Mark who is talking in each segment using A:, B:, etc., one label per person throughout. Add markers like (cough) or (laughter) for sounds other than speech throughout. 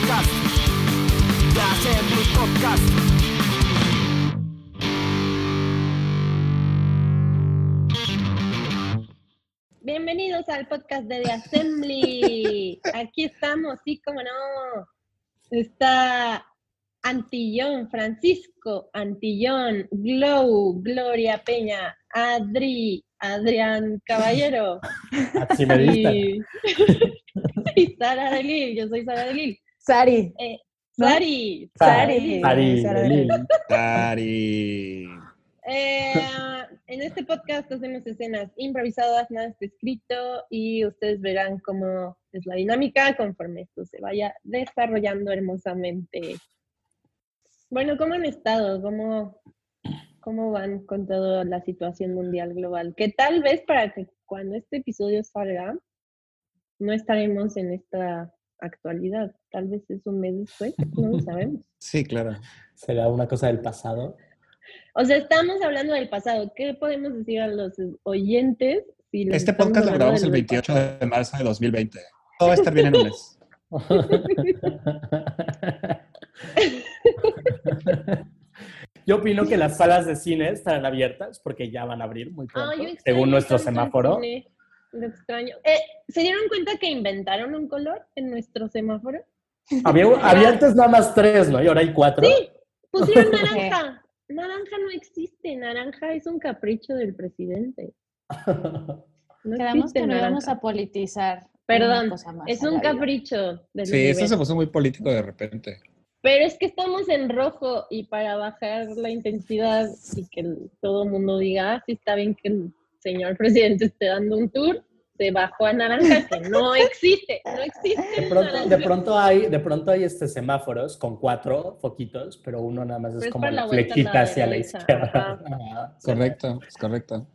A: podcast. De Assembly Podcast.
B: Bienvenidos al podcast de The Assembly. (laughs) Aquí estamos, sí, como no. Está Antillón, Francisco Antillón, Glow, Gloria Peña, Adri, Adrián Caballero.
C: Así me
B: y, (laughs) y Sara Delil, yo soy Sara Delil.
D: Sari.
B: Eh,
D: ¿No?
B: Sari.
D: Sari.
C: Sari,
D: Sara
C: Delil.
E: Dari.
B: Eh, en este podcast hacemos escenas improvisadas, nada está escrito y ustedes verán cómo es la dinámica conforme esto se vaya desarrollando hermosamente. Bueno, ¿cómo han estado? ¿Cómo, cómo van con toda la situación mundial global? Que tal vez para que cuando este episodio salga no estaremos en esta actualidad. Tal vez es un mes después, no lo sabemos. (laughs)
E: Sí, claro.
C: ¿Será una cosa del pasado?
B: O sea, estamos hablando del pasado. ¿Qué podemos decir a los oyentes? Si
E: Este podcast lo grabamos el
B: lo del
E: 28
B: pasado?
E: de marzo de 2020. Todo va a estar bien en un mes. (laughs)
C: Yo opino que las salas de cine estarán abiertas porque ya van a abrir muy pronto,
B: Ah, yo extraño
C: según nuestro semáforo.
B: cine. Lo extraño. Eh, ¿Se dieron cuenta que inventaron un color en nuestro semáforo?
C: Había, (laughs) había antes nada más tres, ¿no? Y ahora hay cuatro.
B: Sí, pusieron (laughs) naranja. Naranja no existe. Naranja es un capricho del presidente. (laughs) No
D: Quedamos que no íbamos a politizar.
B: Perdón, Es un capricho del
E: Sí, eso se puso muy político de repente.
B: Pero es que estamos en rojo y para bajar la intensidad y que todo el mundo diga, ah, sí está bien que el señor presidente esté dando un tour, se bajó a naranja, que no existe, no existe.
C: De pronto,
B: naranja.
C: de pronto hay, de pronto hay este semáforos con cuatro foquitos, pero uno nada más es como la flequita hacia la izquierda. (laughs)
E: Correcto, es correcto.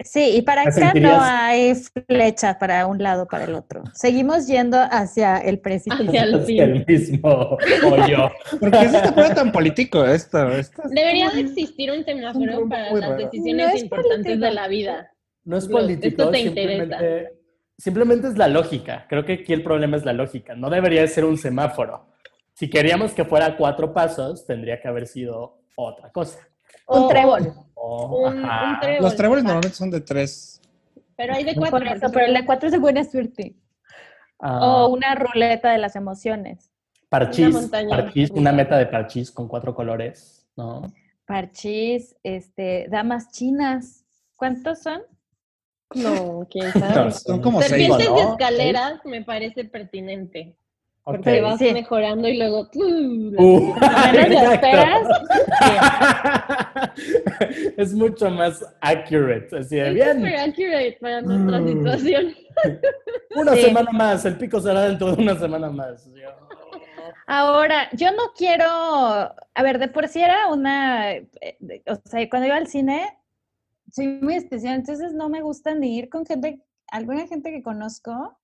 D: Sí, y para
C: ¿Te
D: acá no hay flecha para un lado para el otro. Seguimos yendo hacia el presidente.
B: Hacia el fin.
C: el mismo hoyo.
E: ¿Por qué se pone tan político esto? esto es-
B: Debería de existir un semáforo para las
E: raro.
B: decisiones
D: No
B: importantes
D: político.
B: de la vida.
C: No es político,
B: esto te
C: simplemente, simplemente es la lógica. Creo que aquí el problema es la lógica. No debería de ser un semáforo. Si queríamos que fuera cuatro pasos, tendría que haber sido otra cosa.
D: Un
B: O-
D: trébol.
C: O-
B: Un,
C: ajá.
B: un trébol.
E: Los tréboles normalmente son de tres.
B: Pero hay de
D: Por
B: cuatro.
D: eso, pero el de cuatro es de buena suerte.
C: Ah,
D: O una ruleta de las emociones.
C: parchís,
B: una
C: parchís, una meta de parchís con cuatro colores, ¿no?
D: Parchís, este, damas chinas. ¿Cuántos son?
B: No, quién sabe.
E: Son como seis.
B: Serpientes
C: ¿no?
B: de escaleras me parece pertinente. Porque vas
D: Sí.
B: mejorando y luego.
C: Uh, (laughs)
D: esperas. (laughs)
C: es mucho más accurate. Así de
B: Es
C: bien.
B: super accurate para nuestra
C: Mm.
B: situación. (laughs)
C: Una
D: Sí.
C: semana más, el pico será dentro de una semana más.
D: Ahora, yo no quiero, a ver, de por sí era una, eh, o sea, cuando iba al cine, soy muy especial, entonces no me gusta ni ir con gente, alguna gente que conozco,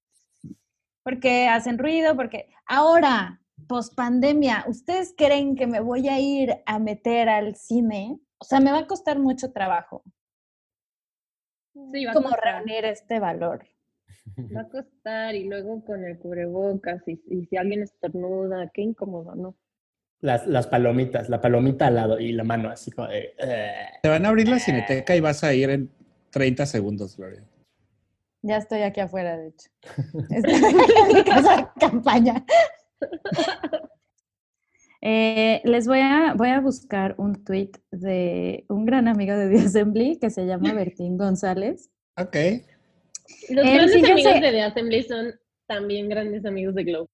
D: porque hacen ruido, porque ahora, post pandemia, ¿ustedes creen que me voy a ir a meter al cine? O sea, me va a costar mucho trabajo,
B: Sí, va a
D: como
B: costar.
D: reunir este valor.
B: Va a costar y luego con el cubrebocas y, y si alguien estornuda, qué incómodo, ¿no?
C: Las, las palomitas, la palomita al lado y la mano así como de... "Eh".
E: Te van a abrir la cineteca y vas a ir en 30 segundos, Gloria.
D: Ya estoy aquí afuera, de hecho. (laughs) Estoy en mi casa de campaña. (laughs) Eh, les voy a, voy a buscar un tweet de un gran amigo de The Assembly que se llama Bertín González.
E: Ok.
B: Los
D: Él
B: grandes amigos de The Assembly son también grandes amigos de Glow.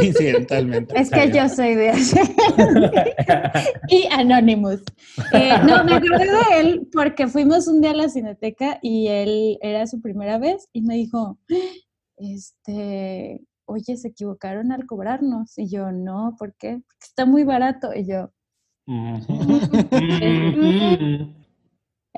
E: Incidentalmente.
D: Es que yo soy de (laughs) y Anonymous. Eh, no, me acordé de él porque fuimos un día a la cineteca y él era su primera vez y me dijo, este, oye, se equivocaron al cobrarnos. Y yo, no, ¿por qué? Porque está muy barato. Y yo,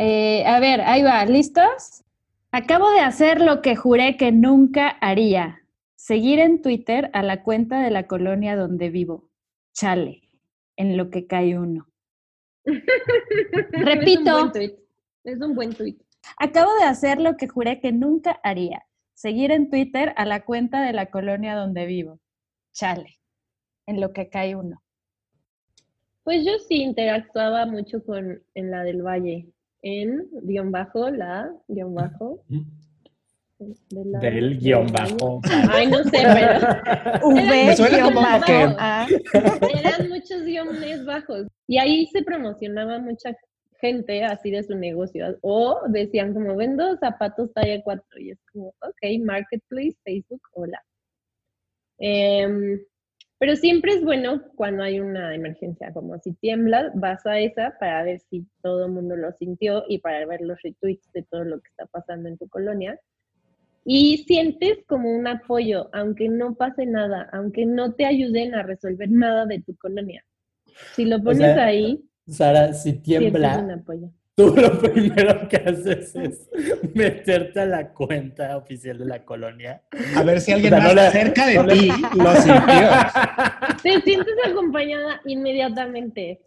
D: Eh, a ver, ahí va, ¿listos? Acabo de hacer lo que juré que nunca haría. Seguir en Twitter a la cuenta de la colonia donde vivo. Chale, en lo que cae uno. Repito. (laughs)
B: Es un buen tweet. Es un buen tweet.
D: Acabo de hacer lo que juré que nunca haría. Seguir en Twitter a la cuenta de la colonia donde vivo. Chale, en lo que cae uno.
B: Pues yo sí interactuaba mucho con en la del Valle, en guion bajo, la guion bajo. De la-
C: Del
B: del guion
C: bajo.
B: Ay, no sé, pero (laughs)
D: V,
E: Me suena
D: guion
E: como
D: bajo,
E: que-
D: A.
B: eran muchos guiones bajos. Y ahí se promocionaba mucha gente así de su negocio. O decían como, vendo zapatos talla 4. Y es como, ok, Marketplace, Facebook, hola. Em, pero siempre es bueno cuando hay una emergencia, como si tiembla, vas a esa para ver si todo el mundo lo sintió y para ver los retweets de todo lo que está pasando en tu colonia. Y sientes como un apoyo, aunque no pase nada, aunque no te ayuden a resolver nada de tu colonia. Si lo pones
C: sea,
B: ahí,
C: Sara, si
B: un
C: tiembla,
B: apoyo.
C: tú (laughs) lo primero que haces es meterte a la cuenta oficial de la colonia.
E: A ver si alguien
C: O sea, no
E: cerca de
C: no
E: ti lo (laughs) sintió.
B: Te sientes acompañada inmediatamente.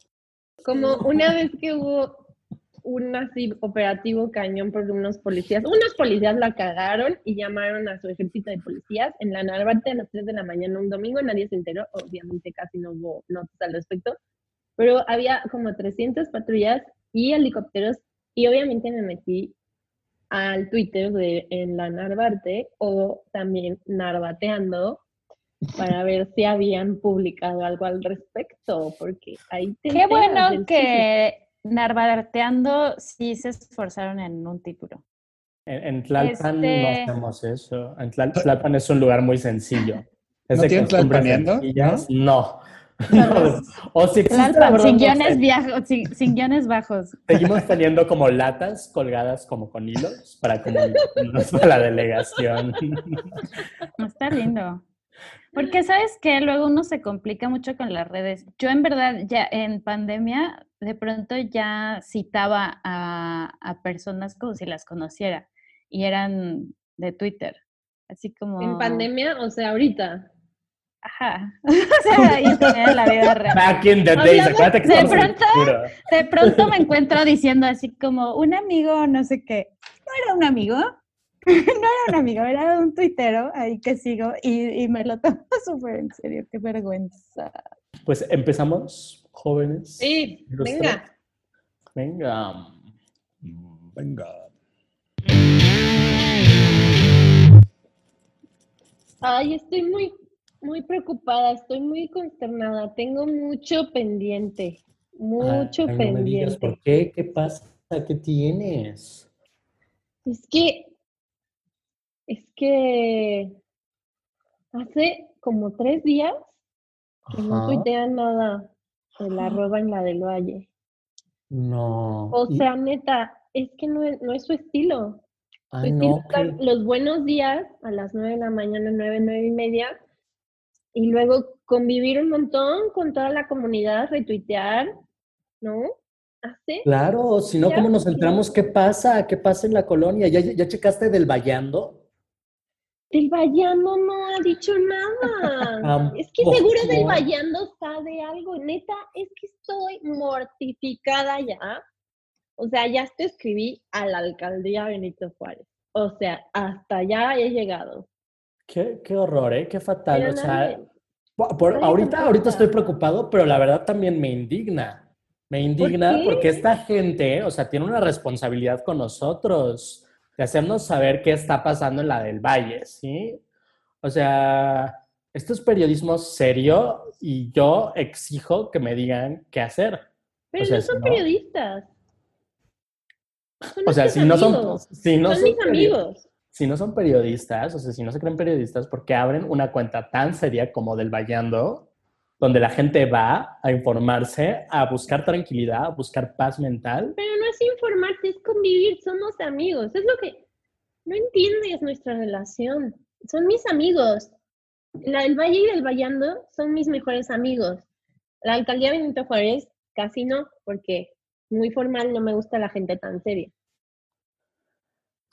B: Como una vez que hubo un así operativo cañón por unos policías. Unos policías la cagaron y llamaron a su ejército de policías en la Narvarte a las 3 de la mañana un domingo. Nadie se enteró, obviamente casi no hubo notas al respecto. Pero había como 300 patrullas y helicópteros y obviamente me metí al Twitter de en la Narvarte o también Narvateando para (laughs) ver si habían publicado algo al respecto, porque ahí te
D: Qué bueno que Narvateando sí se esforzaron en un título.
C: En, en Tlalpan
D: Este-
C: no hacemos eso. En Tlal- Tlalpan es un lugar muy sencillo. Es
E: ¿No tienen tlalpaneando?
C: No. (laughs) No. O si existe,
D: Tlalpan, sin guiones
C: sé.
D: viajos, sin, sin guiones bajos.
C: Seguimos (laughs) teniendo como latas colgadas como con hilos para comunicarnos a la delegación.
D: Está lindo. Porque sabes que luego uno se complica mucho con las redes. Yo en verdad ya en pandemia de pronto ya citaba a, a personas como si las conociera y eran de Twitter. Así como...
B: En pandemia, o sea, ahorita.
D: Ajá. (laughs) o sea, ahí en la vida real.
C: Back in the days, acuérdate que
D: de pronto. De pronto me (laughs) encuentro diciendo así como un amigo, no sé qué. No era un amigo, (laughs) no era un amigo, era un tuitero ahí que sigo y, y me lo tomo súper en serio, qué vergüenza.
C: Pues empezamos, jóvenes.
B: Sí, venga.
C: Venga.
E: Venga.
B: Ay, estoy muy, muy preocupada, estoy muy consternada. Tengo mucho pendiente, mucho
C: Ay, no me digas,
B: pendiente.
C: ¿por qué? ¿Qué pasa? ¿Qué tienes?
B: Es que, es que hace como tres días que no
C: Ajá.
B: tuitean nada de la arroba en la del Valle.
C: No.
B: O sea, neta, es que no es, no es su estilo. Su
C: ay,
B: estilo
C: no.
B: es dar
C: que-
B: los buenos días a las nueve de la mañana, nueve, nueve y media, y luego convivir un montón con toda la comunidad, retuitear, ¿no? ¿Así?
C: Claro, si no, ¿cómo nos
B: sí.
C: enteramos qué pasa? ¿Qué pasa en la colonia? ¿Ya, ya checaste del vallando?
B: Del Vallando no ha dicho nada. es que seguro del. Vallando sabe algo. Neta, es que estoy mortificada ya. O sea, ya te escribí a la alcaldía Benito Juárez. O sea, hasta allá he llegado.
C: Qué, qué horror, ¿eh? Qué fatal.
B: Pero
C: o sea, por- ahorita, ahorita estoy preocupado, pero la verdad también me indigna. Me indigna porque esta gente, o sea, tiene una responsabilidad con nosotros de hacernos saber qué está pasando en la del Valle, ¿sí? O sea, esto es periodismo serio y yo exijo que me digan qué hacer.
B: Pero
C: sea,
B: no
C: si
B: son
C: no-
B: periodistas. Son
C: O sea, si no son, si no
B: son mis amigos.
C: si no son periodistas, o sea, si no se creen periodistas, porque abren una cuenta tan seria como del Vallando, donde la gente va a informarse, a buscar tranquilidad, a buscar paz mental.
B: Pero no es informarse, es convivir, somos amigos. Es lo que no entiendes nuestra relación. Son mis amigos. La del Valle y del Vallando son mis mejores amigos. La alcaldía Benito Juárez casi no, porque muy formal no me gusta la gente tan seria.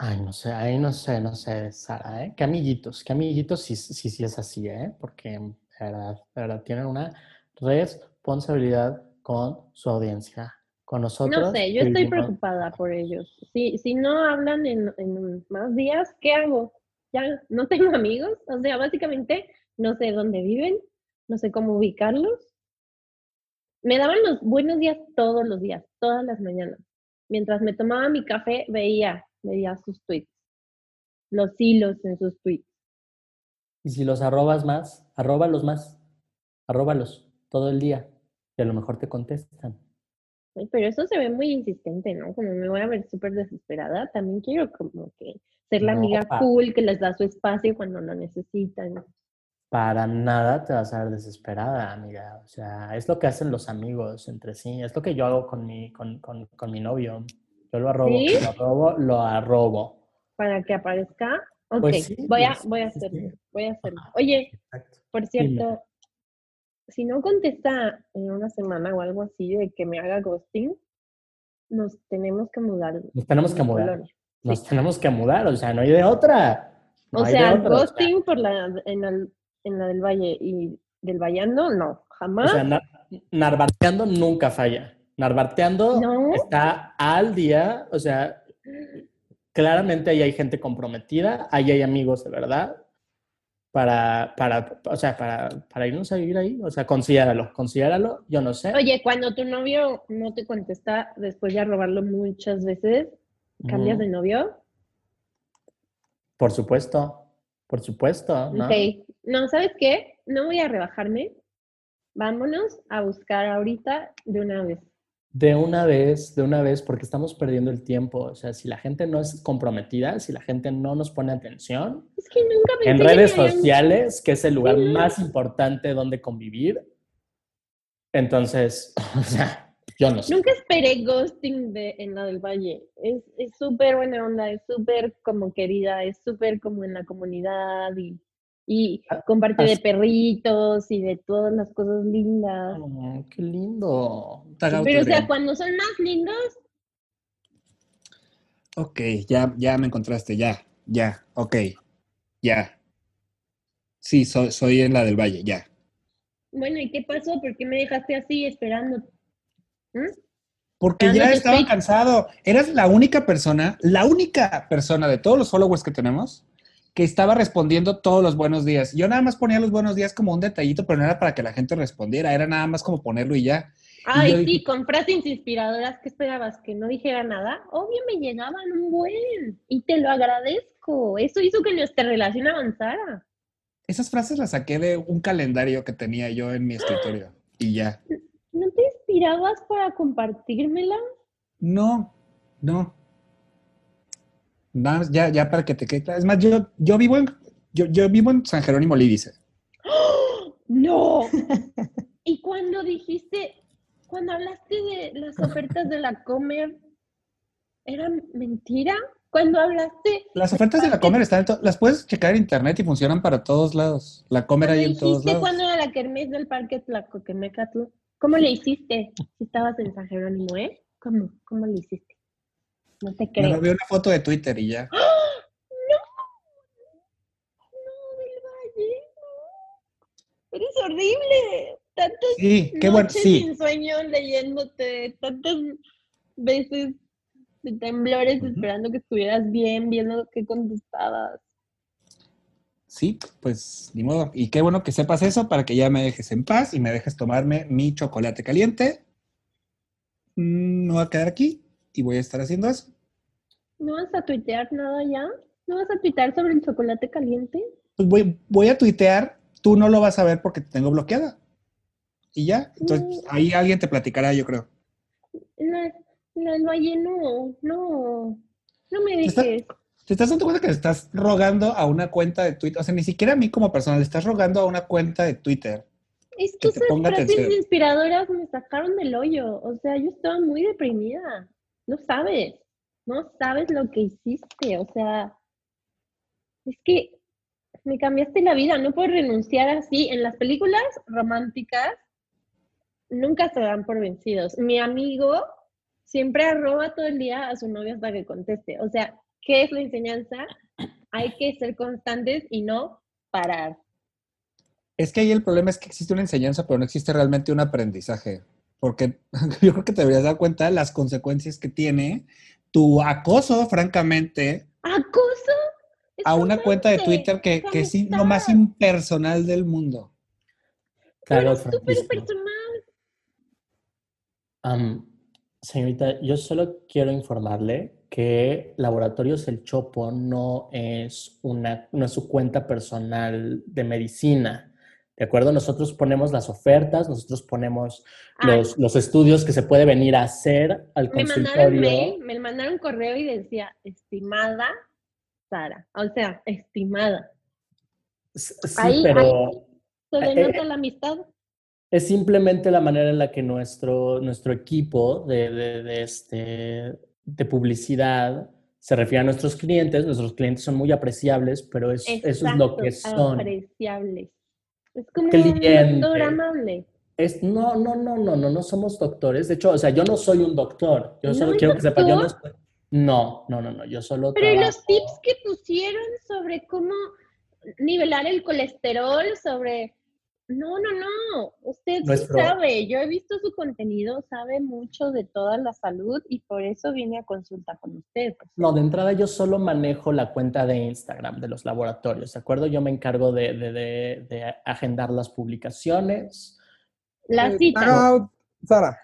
C: Ay, no sé, ay, no sé, no sé, Sara, ¿eh? Qué amiguitos, qué amiguitos, sí, sí, sí es así, ¿eh? Porque, de verdad, verdad, tienen una responsabilidad con su audiencia, con nosotros.
B: No sé, yo estoy
C: vivimos-
B: preocupada por ellos. Si, si no hablan en, en más días, ¿qué hago? Ya no tengo (laughs) amigos, o sea, básicamente no sé dónde viven, no sé cómo ubicarlos. Me daban los buenos días todos los días, todas las mañanas. Mientras me tomaba mi café, veía, veía sus tweets, los hilos en sus tweets.
C: Y si los arrobas más, arróbalos más, arróbalos todo el día. Y a lo mejor te contestan.
B: Pero eso se ve muy insistente, ¿no? Como me voy a ver súper desesperada. También quiero como que ser la
C: No,
B: amiga
C: pa-
B: cool que les da su espacio cuando lo necesitan.
C: Para nada te vas a ver desesperada, amiga. O sea, es lo que hacen los amigos entre sí. Es lo que yo hago con mi, con, con, con mi novio. Yo lo arrobo,
B: ¿Sí?
C: lo arrobo, lo arrobo.
B: Para que aparezca. Ok,
C: Pues sí,
B: voy a, voy a hacerlo, voy a hacerlo. Oye,
C: Exacto.
B: por cierto, si no contesta en una semana o algo así de que me haga ghosting, nos tenemos que mudar.
C: Nos tenemos que mudar.
B: colonia.
C: Nos tenemos que mudar, o sea, no hay de otra. No
B: O sea,
C: otra, o sea,
B: ghosting por la, en, la, en la del Valle y del Vallando, no,
C: O
B: jamás.
C: sea, na- narvarteando nunca falla. Narvarteando
B: No.
C: está al día, o sea, claramente ahí hay gente comprometida, ahí hay amigos de verdad para, para, o sea, para, para irnos a vivir ahí. O sea, considéralo, considéralo, yo no sé.
B: Oye, cuando tu novio no te contesta después de robarlo muchas veces, ¿cambias de novio?
C: Por supuesto, por supuesto, ¿no?
B: Ok. No, ¿sabes qué? No voy a rebajarme. Vámonos a buscar ahorita de una vez.
C: De una vez, de una vez, porque estamos perdiendo el tiempo. O sea, si la gente no es comprometida, si la gente no nos pone atención,
B: Es que nunca pensé
C: en redes sociales, que es el lugar
B: Sí.
C: más importante donde convivir. Entonces, (laughs) o sea, yo no sé.
B: Nunca esperé ghosting de, en la del Valle. Es súper buena onda, es súper como querida, es súper como en la comunidad y, y
C: Ah,
B: comparte de perritos y de todas las cosas lindas.
C: Oh, qué lindo.
B: Pero o sea, cuando son más lindos,
E: Ok, ya, ya me encontraste, ya, ya, ok, ya. Sí, soy, soy en la del Valle, ya.
B: bueno, ¿y qué pasó? ¿Por qué me dejaste así esperando? ¿Mm?
E: Porque
B: Dándote
E: ya estaba cansado. Eras la única persona, la única persona de todos los followers que tenemos que estaba respondiendo todos los buenos días. Yo nada más ponía los buenos días como un detallito, pero no era para que la gente respondiera, era nada más como ponerlo y ya.
B: Ay,
E: yo
B: sí, con frases inspiradoras, ¿qué esperabas? ¿Que no dijera nada? Obvio me llegaban un buen y te lo agradezco. Eso hizo que nuestra relación avanzara.
E: Esas frases las saqué de un calendario que tenía yo en mi escritorio y ya.
B: ¿No te inspirabas para compartírmela?
E: No, no. Nada más, ya, ya para que te quede claro. Es más, yo, yo vivo en, yo, yo vivo en San Jerónimo Lídice. (gasps)
B: ¡No! y cuando dijiste, cuando hablaste de las ofertas de la Comer, ¿era mentira? Cuando hablaste,
E: Las ofertas de la Comer están las puedes checar en internet y funcionan para todos lados. La Comer hay en todos lados.
B: cuando era la kermés del parque Tlacoquemecatl, ¿cómo le hiciste? Si estabas en San Jerónimo, ¿eh? ¿Cómo? ¿Cómo le hiciste? No te
E: Me
B: creo.
E: robé una foto de Twitter y ya.
B: No, del Valle, no. Eres horrible. Tantas
E: Sí, qué bueno,
B: noches
E: sí.
B: sin sueño leyéndote, tantas veces de temblores esperando que estuvieras bien, viendo qué contestabas.
E: Sí, pues ni modo. Y qué bueno que sepas eso para que ya me dejes en paz y me dejes tomarme mi chocolate caliente. Mm, Me voy a quedar aquí y voy a estar haciendo eso.
B: ¿No vas a tuitear nada ya? ¿No vas a tuitear sobre el chocolate caliente?
E: Pues voy, voy a tuitear, tú no lo vas a ver porque te tengo bloqueada. Y ya, entonces
B: Mm.
E: pues, ahí alguien te platicará, yo creo.
B: La del Valle, no, no. No me dejes.
E: ¿Te estás dando cuenta que le estás rogando a una cuenta de Twitter? O sea, ni siquiera a mí como persona, le estás rogando a una cuenta de Twitter.
B: Es
E: que
B: esas frases
E: atención.
B: inspiradoras me sacaron del hoyo. O sea, yo estaba muy deprimida. No sabes. No sabes lo que hiciste. O sea, es que me cambiaste la vida. No puedo renunciar así. En las películas románticas nunca se dan por vencidos. Mi amigo siempre arroba todo el día a su novio hasta que conteste. O sea, ¿qué es la enseñanza? Hay que ser constantes y no parar.
E: Es que ahí el problema es que existe una enseñanza, pero no existe realmente un aprendizaje. Porque (laughs) yo creo que te deberías dar cuenta de las consecuencias que tiene tu acoso, francamente,
B: ¿Acoso? Es
E: a una cuenta de Twitter que,
B: es
E: que es lo más impersonal del mundo.
C: Claro,
B: Súper personal.
C: Am, señorita, yo solo quiero informarle que Laboratorios El Chopo no es una, no es su cuenta personal de medicina. ¿De acuerdo? Nosotros ponemos las ofertas, nosotros ponemos
B: Ah,
C: los, los estudios que se puede venir a hacer al
B: me mandaron mail, me mandaron correo y decía, estimada Sara. O sea, estimada.
C: Sí,
B: Ahí-
C: pero
B: Se
C: Eh,
B: denota
C: eh,
B: la amistad.
C: es simplemente la manera en la que nuestro, nuestro equipo de, de- de este, de publicidad se refiere a nuestros clientes. Nuestros clientes son muy apreciables, pero es, eso es lo que son.
B: Apreciables. Es como
C: Cliente.
B: un doctor amable.
C: Es, no, no, no, no, no, no somos doctores. De hecho, o sea, yo no soy un doctor. Yo
B: ¿No
C: solo quiero que sepa, yo no No, no, no, no, yo solo
B: Pero ¿y los tips que pusieron sobre cómo nivelar el colesterol, sobre... No, no, no. Usted
C: Nuestro-
B: sí sabe. Yo he visto su contenido, sabe mucho de toda la salud y por eso vine a consulta con usted.
C: No, de entrada yo solo manejo la cuenta de Instagram de los laboratorios, ¿de acuerdo? Yo me encargo de, de- de- de agendar las publicaciones.
B: La
F: Eh,
B: cita.
F: out, Sara.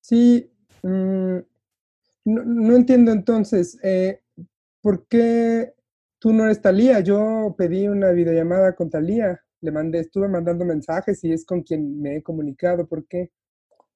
F: Sí, mm, no, no entiendo entonces, eh, ¿por qué tú no eres Talía? Yo pedí una videollamada con Talía, le mandé, estuve mandando mensajes y es con quien me he comunicado. ¿Por qué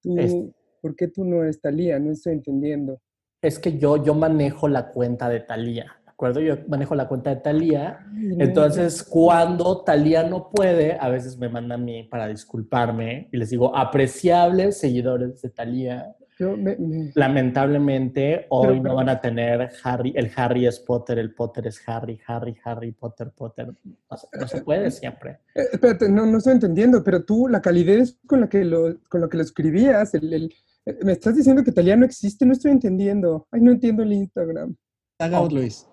F: tú,
C: Es-
F: ¿por qué tú no eres Talía? No estoy entendiendo.
C: Es que yo, yo manejo la cuenta de Talía, ¿de acuerdo? Yo manejo la cuenta de Talía.
F: Ay, no,
C: Entonces, cuando Talía no puede, a veces me manda a mí para disculparme y les digo, apreciables seguidores de Talía,
F: yo me- me-
C: lamentablemente hoy
F: pero-
C: no van a tener Harry, el Harry es Potter, el Potter es Harry, Harry, Harry, Potter, Potter. No se, no se puede siempre.
F: Eh, espérate, no, no estoy entendiendo, pero tú, la calidez con la que lo, con lo, que lo escribías, el, el- eh, me estás diciendo que Talía no existe, no estoy entendiendo. Ay, no entiendo el Instagram.
E: Tag out, Luis.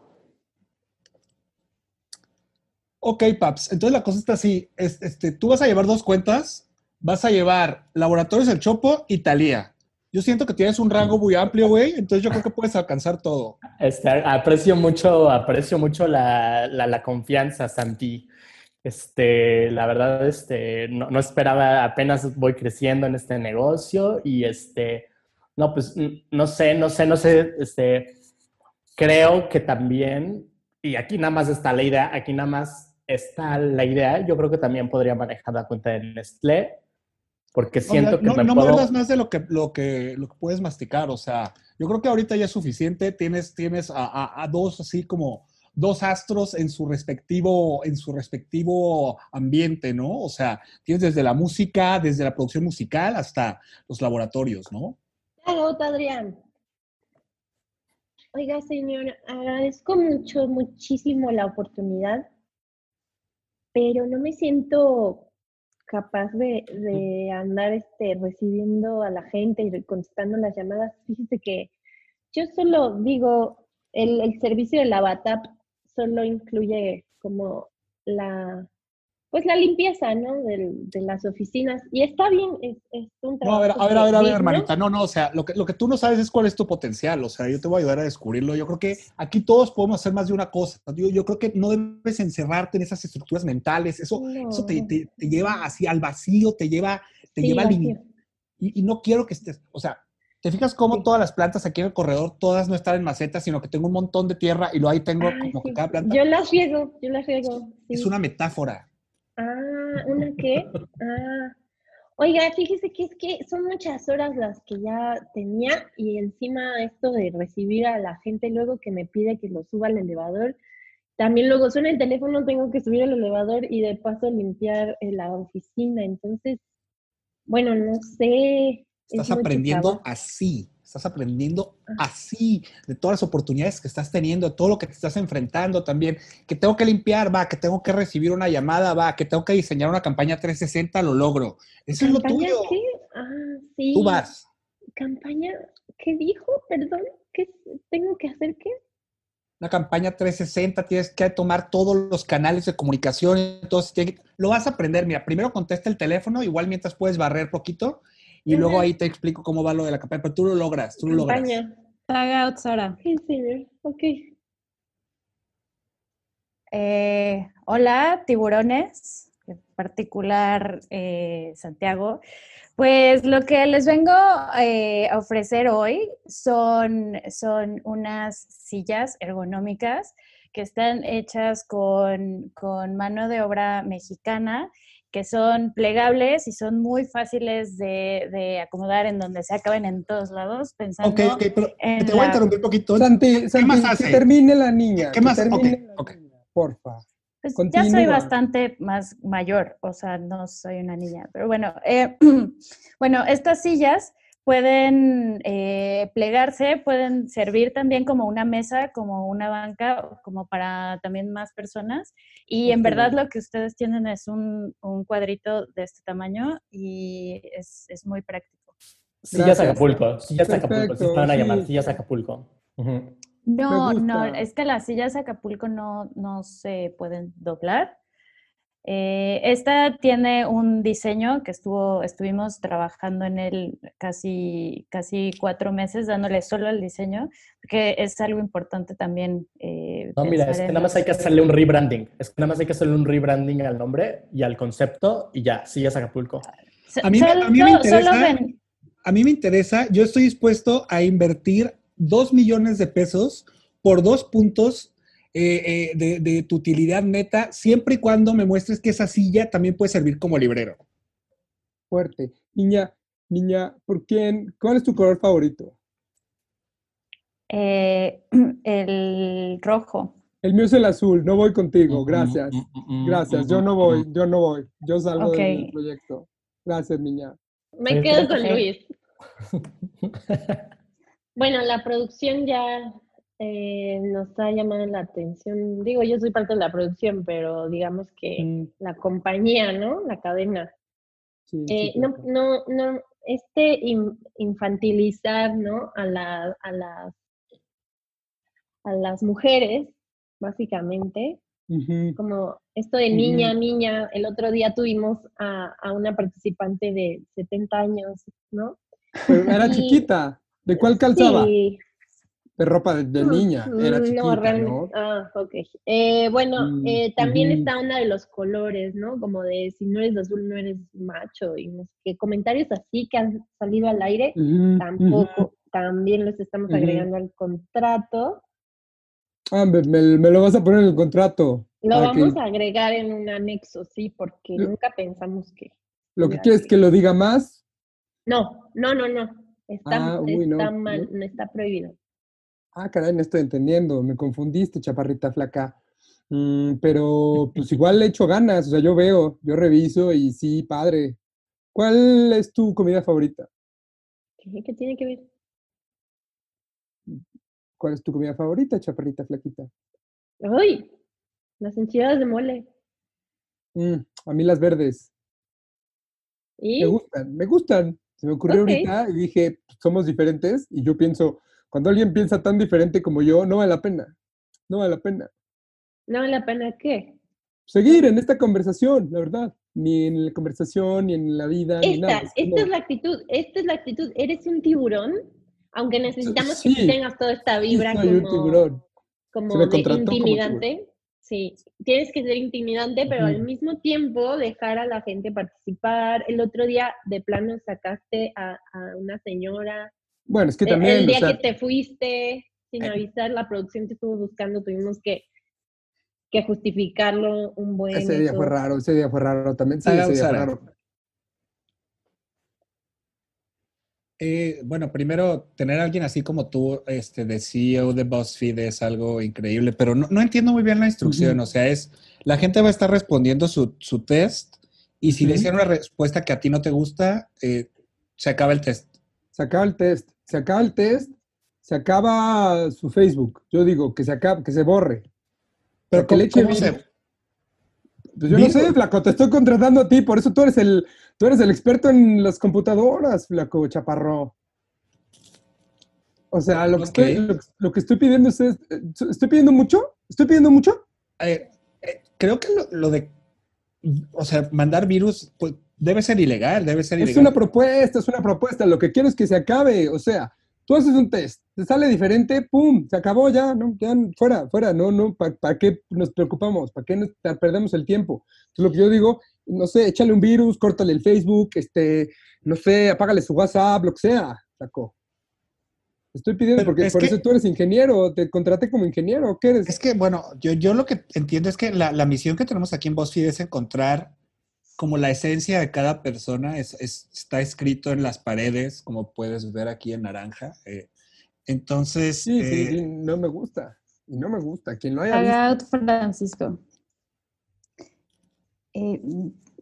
E: Ok, Paps. Entonces la cosa está así. Es- este, tú vas a llevar dos cuentas. Vas a llevar Laboratorios El Chopo y Talía. Yo siento que tienes un rango muy amplio, güey. Entonces yo creo que puedes alcanzar todo.
C: Este, aprecio mucho, aprecio mucho la, la, confianza, Santi. Este, la verdad, este, no, no esperaba, apenas voy creciendo en este negocio y este, no, pues, no sé, no sé, no sé, este, creo que también, y aquí nada más está la idea, aquí nada más está la idea, yo creo que también podría manejar la cuenta de Nestlé, porque siento
E: no,
C: que
E: no,
C: me
E: no
C: puedo...
E: muerdas más de lo que, lo, que, lo que puedes masticar. O sea, yo creo que ahorita ya es suficiente. Tienes, tienes a, a- a dos así como dos astros en su respectivo, en su respectivo ambiente, ¿no? O sea, tienes desde la música, desde la producción musical hasta los laboratorios, ¿no?
B: Agot, Adrián. Oiga, señor, agradezco mucho, muchísimo la oportunidad, pero no me siento capaz de, de andar este, recibiendo a la gente y contestando las llamadas. Fíjese que yo solo digo, el, servicio de la BATAP solo incluye como la, pues la limpieza, ¿no? Del- de las oficinas. Y está bien, es, es un
E: No, a ver,
B: trabajo
E: a ver, a ver, a ver, hermanita. No, no, o sea, lo que, lo que tú no sabes es cuál es tu potencial. O sea, yo te voy a ayudar a descubrirlo. Yo creo que aquí todos podemos hacer más de una cosa. Yo, yo creo que no debes encerrarte en esas estructuras mentales. Eso, eso te,
B: No.
E: te- te lleva así al vacío, te lleva, te
B: Sí,
E: lleva al. Y, y no quiero que estés, o sea, ¿te fijas cómo
B: Sí.
E: todas las plantas aquí en el corredor, todas no están en macetas, sino que tengo un montón de tierra y lo ahí tengo como que cada planta
B: Yo las riego, yo las riego.
E: es
B: sí.
E: una metáfora.
B: Ah, ¿una qué? Ah. Oiga, fíjese que es que son muchas horas las que ya tenía y encima esto de recibir a la gente luego que me pide que lo suba al elevador. También luego suena el teléfono, tengo que subir al elevador y de paso limpiar eh, la oficina. Entonces, bueno, no sé. es
E: Estás aprendiendo así, estás aprendiendo así de todas las oportunidades que estás teniendo, de todo lo que te estás enfrentando también, que tengo que limpiar, va, que tengo que recibir una llamada, va, que tengo que diseñar una campaña 360, lo logro. Eso es lo
B: ¿Campaña
E: tuyo.
B: qué? Ah, sí.
E: Tú vas.
B: ¿Campaña? ¿Qué dijo? Perdón, ¿qué tengo que hacer qué?
E: Una campaña 360, tienes que tomar todos los canales de comunicación, entonces lo vas a aprender. Mira, primero contesta el teléfono, igual mientras puedes barrer poquito, y luego ahí te explico cómo va lo de la campaña, pero tú lo logras, tú lo logras.
B: Campaña.
D: Tag out, Sara.
B: Sí, señor. Ok.
D: Eh, hola, tiburones, en particular eh, Santiago. Pues lo que les vengo eh, a ofrecer hoy son, son unas sillas ergonómicas que están hechas con, con mano de obra mexicana que son plegables y son muy fáciles de, de acomodar en donde se acaben en todos lados, pensando
E: Ok, ok, pero
D: en
E: te voy a
D: la-
E: interrumpir un poquito.
F: Santi, Santi,
E: más
F: que
E: hace?
F: termine la niña.
E: ¿Qué más?
F: termine la niña, Porfa.
D: Pues ya soy bastante más mayor, o sea, no soy una niña, pero bueno, eh, (clears throat) bueno, estas sillas pueden eh, plegarse, pueden servir también como una mesa, como una banca, como para también más personas. Y en verdad lo que ustedes tienen es un, un cuadrito de este tamaño y es, es muy práctico.
C: Sillas. Acapulco, sillas Acapulco, se van a llamar
F: sí.
C: sillas Acapulco.
D: No, no, es que las sillas Acapulco no, no se pueden doblar. Eh, esta tiene un diseño que estuvo, estuvimos trabajando en él casi, casi cuatro meses, dándole solo al diseño, porque es algo importante también. eh,
C: No, mira, es que nada más hay que hacerle un rebranding. Es que nada más hay que hacerle un rebranding al nombre y al concepto y ya, sillas Acapulco.
E: A mí me- a mí me
D: solo- solo
E: interesa-
D: ven-
E: A mí me interesa, yo estoy dispuesto a invertir dos millones de pesos por dos puntos eh, eh, de, de tu utilidad neta, siempre y cuando me muestres que esa silla también puede servir como librero.
F: Fuerte. Niña, niña, ¿por quién? ¿Cuál es tu color favorito?
D: eh, (clears throat) el rojo.
F: El mío es el azul, no voy
E: Mm,
F: contigo, gracias. Gracias, yo no voy, yo no voy, yo salgo del proyecto. Gracias, niña.
B: Me quedo con. Luis. (laughs) Bueno, la producción ya eh, nos ha llamado la atención. Digo, yo soy parte de la producción, pero digamos que
F: Mm,
B: la compañía, ¿no? La cadena.
F: sí, sí,
B: Eh, no, no, no, este in- infantilizar, ¿no? A, la, a, las, a las mujeres, básicamente, como esto de niña, niña, el otro día tuvimos a, a una participante de 70 años, ¿no?
F: Pero era
B: Y-
F: chiquita. ¿De cuál calzaba?
B: Sí.
F: De ropa de, de niña. Era
B: Mm,
F: chiquita,
B: no,
F: ¿no?
B: realmente. Ah, ok. Eh, bueno,
F: Mm,
B: eh, también está una de los colores, ¿no? Como de si no eres azul, no eres macho. Y no sé qué. Comentarios así que han salido al aire, tampoco, también los estamos agregando al contrato.
F: Ah, me, me- me lo vas a poner en el contrato.
B: Lo
F: que-
B: vamos a agregar en un anexo, sí, porque
F: Lo-
B: nunca pensamos que.
F: Lo que quieres que lo diga más.
B: No, no, no, no. Está,
F: Ah, uy, no,
B: está
F: no.
B: mal, no está prohibido.
F: Ah, caray, no estoy entendiendo. Me confundiste, chaparrita flaca. Mm, pero pues (laughs) igual le echo ganas. O sea, yo veo, yo reviso y sí, padre. ¿Cuál es tu comida favorita?
B: ¿Qué, tiene que ver?
F: ¿Cuál es tu comida favorita, chaparrita flaquita?
B: ¡Uy! Las enchiladas de mole.
F: Mm, a mí las verdes.
B: ¿Y?
F: Me gustan, me gustan. Se me ocurrió ahorita y dije, "Pues, somos diferentes. Y yo pienso, cuando alguien piensa tan diferente como yo, no vale la pena. No vale la pena.
B: ¿No vale la pena qué?
F: Seguir en esta conversación, la verdad. Ni en la conversación, ni en la vida, ni
B: Esta,
F: nada. Es
B: esta
F: como-
B: es la actitud, esta es la actitud. Eres un tiburón, aunque necesitamos que
F: sí.
B: tengas toda esta
F: Sí,
B: vibra
F: soy un
B: como,
F: tiburón.
B: como de
F: contrató como
B: intimidante. Sí, tienes que ser intimidante, pero al
F: Ujú.
B: mismo tiempo dejar a la gente participar. El otro día de plano sacaste a, a una señora.
F: Bueno, es que también,
B: el día
F: sea,
B: que te fuiste sin
E: Eh.
B: avisar, la producción te estuvo buscando, tuvimos que, que justificarlo un buen.
F: ese día fue raro, ese día fue raro también. Sí, ese día fue raro.
E: Eh, bueno, primero, tener a alguien así como tú, este, de CEO de BuzzFeed es algo increíble, pero no, no entiendo muy bien la instrucción. O sea, es, la gente va a estar respondiendo su, su test y si le
F: Ujú.
E: hicieron una respuesta que a ti no te gusta, eh, se acaba el test.
F: Se acaba el test, se acaba el test, se acaba su Facebook. Yo digo que se acaba, que se borre.
E: Pero
F: que
E: ¿cómo,
F: le eche
E: cómo se-
F: Pues yo no sé. Flaco, te estoy contratando a ti, por eso tú eres el, tú eres el experto en las computadoras, Flaco Chaparro. O sea, lo que, estoy, lo, que- lo que estoy pidiendo es, es- ¿estoy pidiendo mucho? ¿Estoy pidiendo mucho?
E: eh, eh, creo que lo, lo de, o sea, mandar virus, pues, debe ser ilegal, debe ser
F: Es
E: ilegal.
F: una propuesta, es una propuesta. Lo que quiero es que se acabe. O sea, tú haces un test, te sale diferente, ¡pum! Se acabó ya, ¿no? Ya, fuera, fuera, no, no, ¿para qué nos preocupamos? ¿Para qué nos perdemos el tiempo? Entonces, lo que yo digo, no sé, échale un virus, córtale el Facebook, este, no sé, apágale su WhatsApp, lo que sea, sacó. Estoy pidiendo
E: Pero
F: porque
E: es
F: por
E: que-
F: eso tú eres ingeniero, te contraté como ingeniero, ¿qué eres?
E: Es que, bueno, yo, yo lo que entiendo es que la, la misión que tenemos aquí en BuzzFeed es encontrar como la esencia de cada persona, es, es- está escrito en las paredes, como puedes ver aquí en naranja. eh. Entonces,
F: Sí, sí,
E: eh,
F: sí, no me gusta. Y no me gusta. Quien lo haya visto.
D: Francisco. Eh,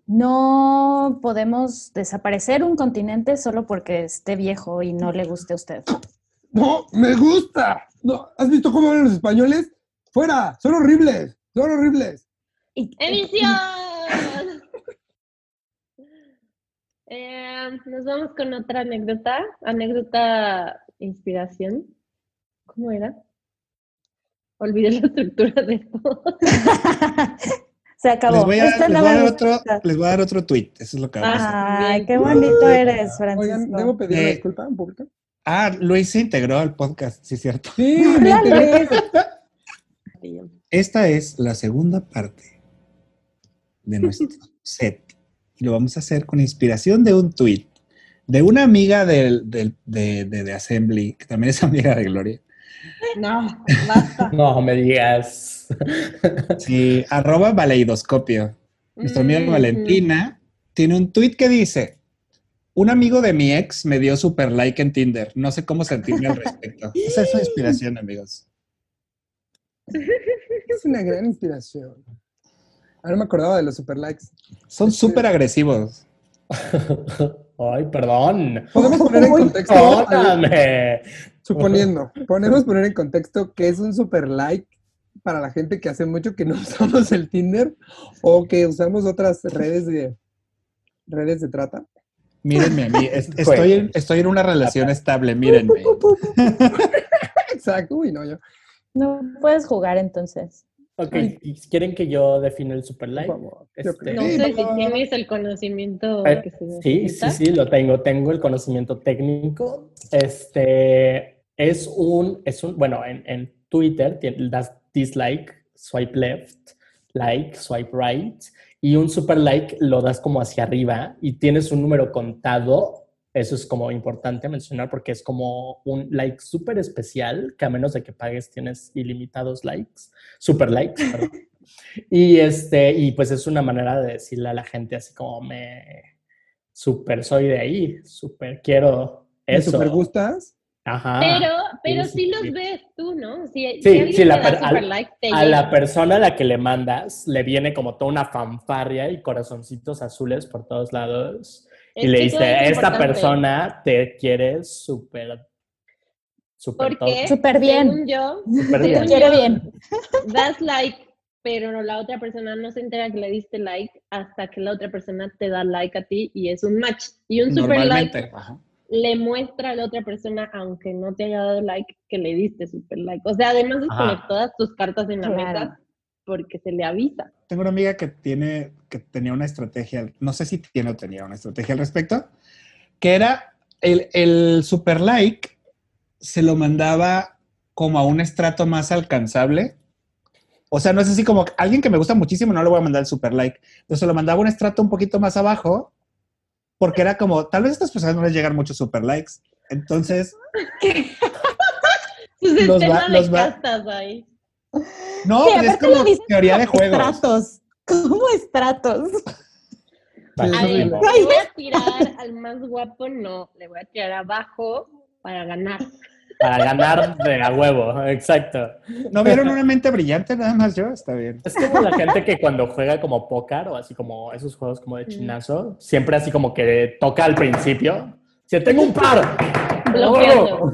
D: no podemos desaparecer un continente solo porque esté viejo y no le guste a usted.
F: ¡No, me gusta! No, ¿Has visto cómo hablan los españoles? ¡Fuera! ¡Son horribles! ¡Son horribles!
B: ¡Edición! Eh, nos vamos con otra anécdota. Anécdota inspiración. ¿Cómo era? Olvidé la estructura de todo. (laughs)
D: Se acabó.
E: les, voy a,
D: Esta
E: les
D: no
E: voy a
D: me
E: dar otro, les voy a dar otro tweet. Eso es lo que va a pasar.
D: Ay,
B: Bien.
D: qué bonito eres, Francisco.
F: Oigan, ¿debo pedir
E: Eh,
F: disculpa en público?
E: Ah, Luis se integró al podcast, sí es cierto.
F: Sí. (laughs)
E: Esta es la segunda parte de nuestro (laughs) set. Y lo vamos a hacer con inspiración de un tweet de una amiga del, del- de, de, de Assembly, que también es (laughs) amiga de Gloria.
B: No, basta. (laughs)
C: No me digas.
E: Sí, arroba valeidoscopio. Nuestra amiga
B: Mm,
E: Valentina tiene un tweet que dice: Un amigo de mi ex me dio super like en Tinder. No sé cómo sentirme al respecto. (laughs) Esa es su inspiración, amigos.
F: Es una gran inspiración. Ahora me acordaba de los super likes.
E: Son súper agresivos. (laughs)
C: Ay, perdón.
F: Podemos poner en contexto,
C: Perdóname.
F: suponiendo, podemos poner en contexto que es un super like para la gente que hace mucho que no (laughs) usamos el Tinder o que usamos otras redes de redes de trata.
E: Mírenme a mí. es- (laughs) Estoy en, estoy en una relación estable, mírenme.
F: Exacto, uy, no, yo,
D: No puedes jugar entonces.
C: Ok, ¿y ¿quieren que yo define el super like? Este.
B: No sé si tienes el conocimiento
C: Eh,
B: que se
C: Sí, sí,
B: necesita.
C: sí, lo tengo. Tengo el conocimiento técnico. Este es un, es un, bueno, en, en Twitter das dislike, swipe left, like, swipe right, y un super like lo das como hacia arriba y tienes un número contado. Eso es como importante mencionar porque es como un like súper especial que a menos de que pagues tienes ilimitados likes, super likes, (laughs) perdón. Y este, y pues es una manera de decirle a la gente así como me super soy de ahí, super quiero
F: ¿Me
C: eso.
F: super gustas?
C: Ajá.
B: Pero, pero
C: sí,
B: sí,
C: sí,
B: los ves tú, ¿no? Si,
C: Sí, la
B: te da
C: per-
B: super
C: al-
B: like, te
C: a la persona a la que le mandas le viene como toda una fanfarria y corazoncitos azules por todos lados. Y le dice, esta
B: importante,
C: persona te quiere súper, súper top".
B: Porque,
D: Súper bien.
B: según yo, según
C: bien.
D: Quiere
B: yo,
D: bien.
B: das like, pero la otra persona no se entera que le diste like hasta que la otra persona te da like a ti y es un match. Y un super like.
E: Ajá.
B: le muestra a la otra persona, aunque no te haya dado like, que le diste super like. O sea, además de poner todas tus cartas en la
D: Claro.
B: mesa, porque se le avisa.
E: Tengo una amiga que tiene, que tenía una estrategia, no sé si tiene o tenía una estrategia al respecto, que era el, el super like se lo mandaba como a un estrato más alcanzable. O sea, no es así como alguien que me gusta muchísimo, no le voy a mandar el super like. Entonces se lo mandaba a un estrato un poquito más abajo, porque era como, tal vez a estas personas no les llegan muchos super likes. Entonces, (laughs) Los va- los va-
B: castas ahí.
E: No,
D: Sí,
E: pues es como teoría de juegos.
D: Estratos. ¿Cómo estratos?
B: A ver,
C: Machismo.
B: le voy a tirar al más guapo, no, le voy a tirar abajo para ganar.
C: Para ganar de a huevo, exacto.
E: ¿No vieron una mente brillante nada más yo? Está bien.
C: Es como la gente que cuando juega como póker o así como esos juegos como de chinazo, siempre así como que toca al principio. Si tengo un par,
B: Bloqueando.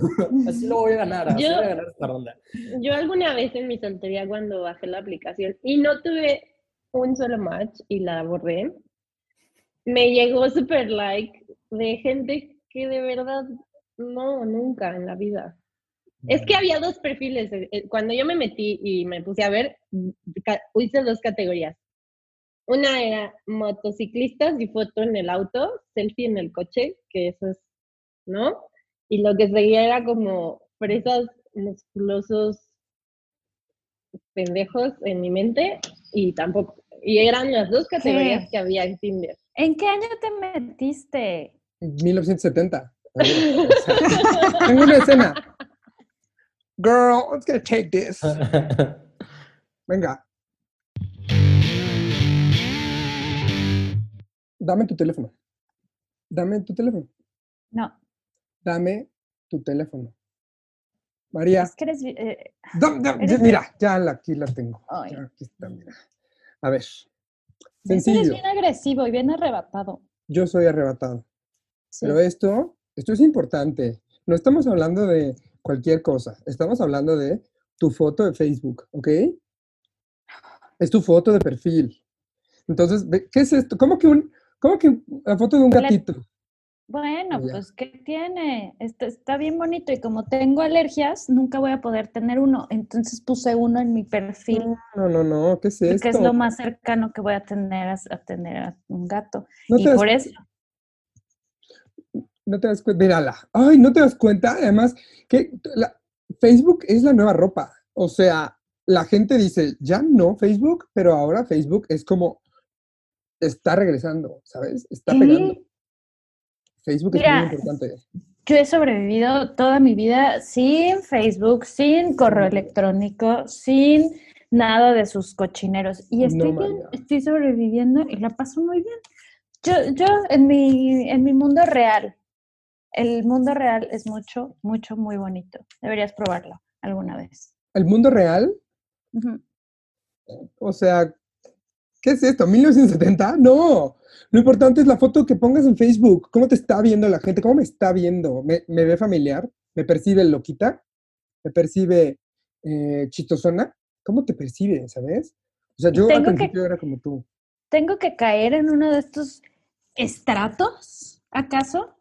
C: así lo voy a ganar, así
B: Yo-
C: voy a ganar esta ronda.
B: Yo alguna vez en mi soltería cuando bajé la aplicación y no tuve un solo match y la borré, me llegó super like de gente que de verdad no, nunca en la vida. Es que había dos perfiles. eh, eh, Cuando yo me metí y me puse a ver, hice dos categorías. Una era motociclistas y foto en el auto, selfie en el coche, que eso es, ¿no? Y lo que seguía era como fresas musculosos pendejos en mi mente y tampoco. Y eran las dos categorías
D: ¿Qué?
B: que había en Tinder.
D: ¿En qué año te metiste?
F: 1970. A ver, o sea, Tengo una escena. Girl, let's get take this. (laughs) Venga. Dame tu teléfono. Dame tu teléfono.
D: No,
F: Dame tu teléfono. María,
D: es que eres... eh,
F: dam- dam-
D: eres-
F: mira, ya la- aquí la tengo. Ya aquí está, mira. A ver.
D: ves, eres
F: Sencillo.
D: bien agresivo y bien arrebatado.
F: Yo soy arrebatado.
D: Sí.
F: Pero esto, esto es importante. No estamos hablando de cualquier cosa. Estamos hablando de tu foto de Facebook, ¿ok? Es tu foto de perfil. Entonces, ¿qué es esto? ¿Cómo que un, cómo que la foto de un gatito?
D: Bueno,
F: Ya.
D: pues ¿qué tiene? Está, está bien bonito y como tengo alergias, nunca voy a poder tener uno. Entonces puse uno en mi perfil,
F: No, no, no, ¿qué es
D: porque
F: esto?
D: es lo más cercano que voy a tener a, a tener a un gato.
F: no,
D: y
F: das,
D: por eso,
F: no te das cuenta, mírala. Ay, no te das cuenta. Además, que la- Facebook es la nueva ropa. O sea, la gente dice, ya no Facebook, pero ahora Facebook es como, está regresando, ¿sabes? Está pegando. Facebook es muy importante.
D: Yo he sobrevivido toda mi vida sin Facebook, sin correo electrónico, sin nada de sus cochineros. Y
F: No,
D: estoy bien, estoy sobreviviendo y la paso muy bien. Yo, yo en mi, en mi mundo real, el mundo real es mucho, mucho, muy bonito. Deberías probarlo alguna vez.
F: El mundo real, o sea, ¿qué es esto? ¿1970? No. Lo importante es la foto que pongas en Facebook. ¿Cómo te está viendo la gente? ¿Cómo me está viendo? ¿Me, me ve familiar? ¿Me percibe loquita? ¿Me percibe eh, chistosona? ¿Cómo te percibe, sabes? O sea, yo al
D: Tengo que-
F: principio era como tú.
D: ¿Tengo que caer en uno de estos estratos, acaso?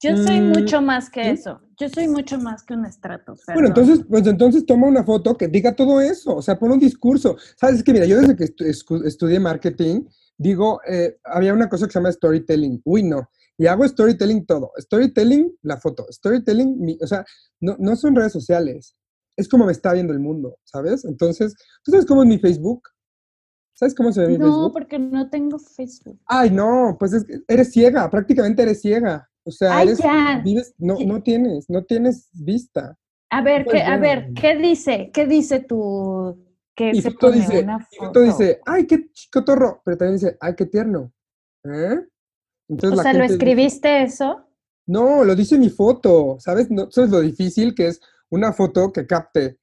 D: Yo soy
F: Mm,
D: mucho más que
F: ¿sí?
D: eso. Yo soy mucho más que un estrato.
F: Bueno, entonces, pues entonces toma una foto que diga todo eso, o sea, pon un discurso. Sabes, es que mira, yo desde que estu- estudié marketing, digo, eh, había una cosa que se llama storytelling. Uy, no. Y hago storytelling todo. Storytelling, la foto. Storytelling, mi- o sea, no, no son redes sociales. Es como me está viendo el mundo, ¿sabes? Entonces, ¿tú sabes cómo es mi Facebook? ¿Sabes cómo se ve mi
D: No,
F: Facebook?
D: porque no tengo Facebook.
F: Ay, no, pues es eres ciega, prácticamente eres ciega. O sea,
D: Ay,
F: eres,
D: ya.
F: vives, no, no tienes, no tienes vista.
D: A ver,
F: Pues
D: ¿qué, a ver, ¿qué dice? ¿Qué dice tu que
F: Y
D: se pone
F: dice,
D: una
F: y foto
D: foto?
F: dice, ay, qué chico torro, pero también dice, ay, qué tierno. ¿Eh? Entonces
D: o sea, ¿lo
F: dice,
D: escribiste eso?
F: no, lo dice mi foto, ¿sabes? No, ¿Sabes lo difícil que es una foto que capte?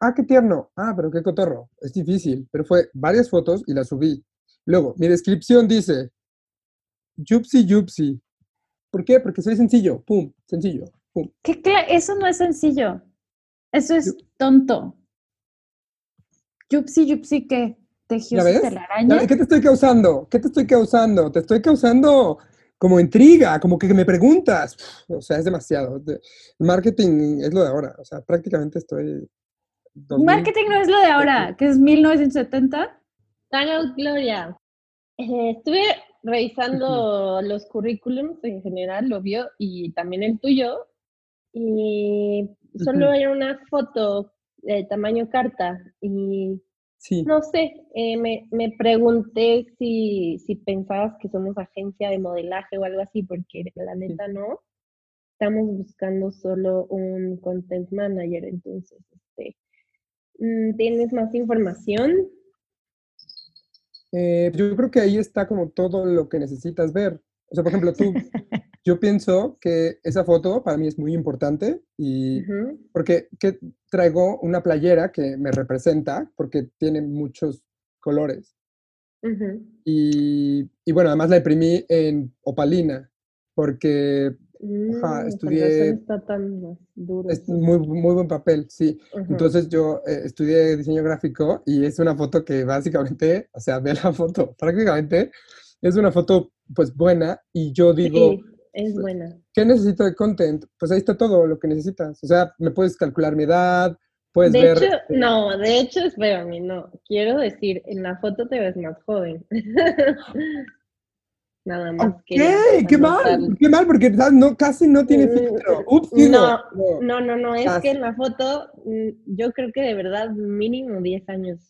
F: Ah, qué tierno. Ah, pero qué cotorro. Es difícil, pero fue varias fotos y las subí. Luego, mi descripción dice, yupsi, yupsi. ¿Por qué? Porque soy sencillo. Pum, sencillo. Pum.
D: ¿Qué cla- eso no es sencillo. Eso es tonto. Yupsi, yupsi, ¿qué? ¿Tejió telaraña?
F: ¿Qué te estoy causando? ¿Qué te estoy causando? Te estoy causando como intriga, como que me preguntas. O sea, es demasiado. De- Marketing es lo de ahora. O sea, prácticamente estoy... 2000.
D: Marketing no es lo de ahora, que es 1970.
B: Time out, Gloria. Eh, estuve revisando (laughs) los currículums en general, lo vio, y también el tuyo, y solo era una foto de tamaño carta, y
F: Sí.
B: no sé, eh, me, me pregunté si, si pensabas que somos agencia de modelaje o algo así, porque la neta no. Estamos buscando solo un content manager, entonces, este, mm, ¿tienes más información?
F: Eh, yo creo que ahí está como todo lo que necesitas ver. O sea, por ejemplo, tú, (laughs) yo pienso que esa foto para mí es muy importante y porque que traigo una playera que me representa porque tiene muchos colores. Y, y bueno, además la imprimí en opalina porque Ajá,
B: con
F: estudié-
B: está tan más duro.
F: es muy, muy buen papel, sí.
B: Ujú.
F: Entonces yo eh, estudié diseño gráfico y es una foto que básicamente, o sea, ve la (laughs) foto, prácticamente es una foto pues buena y yo digo,
B: Sí, es buena.
F: ¿qué necesito de content? Pues ahí está todo lo que necesitas. O sea, me puedes calcular mi edad, puedes
B: De
F: ver...
B: hecho,
F: este,
B: no, de hecho, espérame, no. Quiero decir, en la foto te ves más joven. (laughs) nada más. Quería
F: qué mal, qué mal, porque no, casi no tiene
B: Mm,
F: filtro. Ups, digo,
B: no,
F: no.
B: No, no, no, es
F: Casi.
B: que en la foto, mm, yo creo que de verdad mínimo 10 años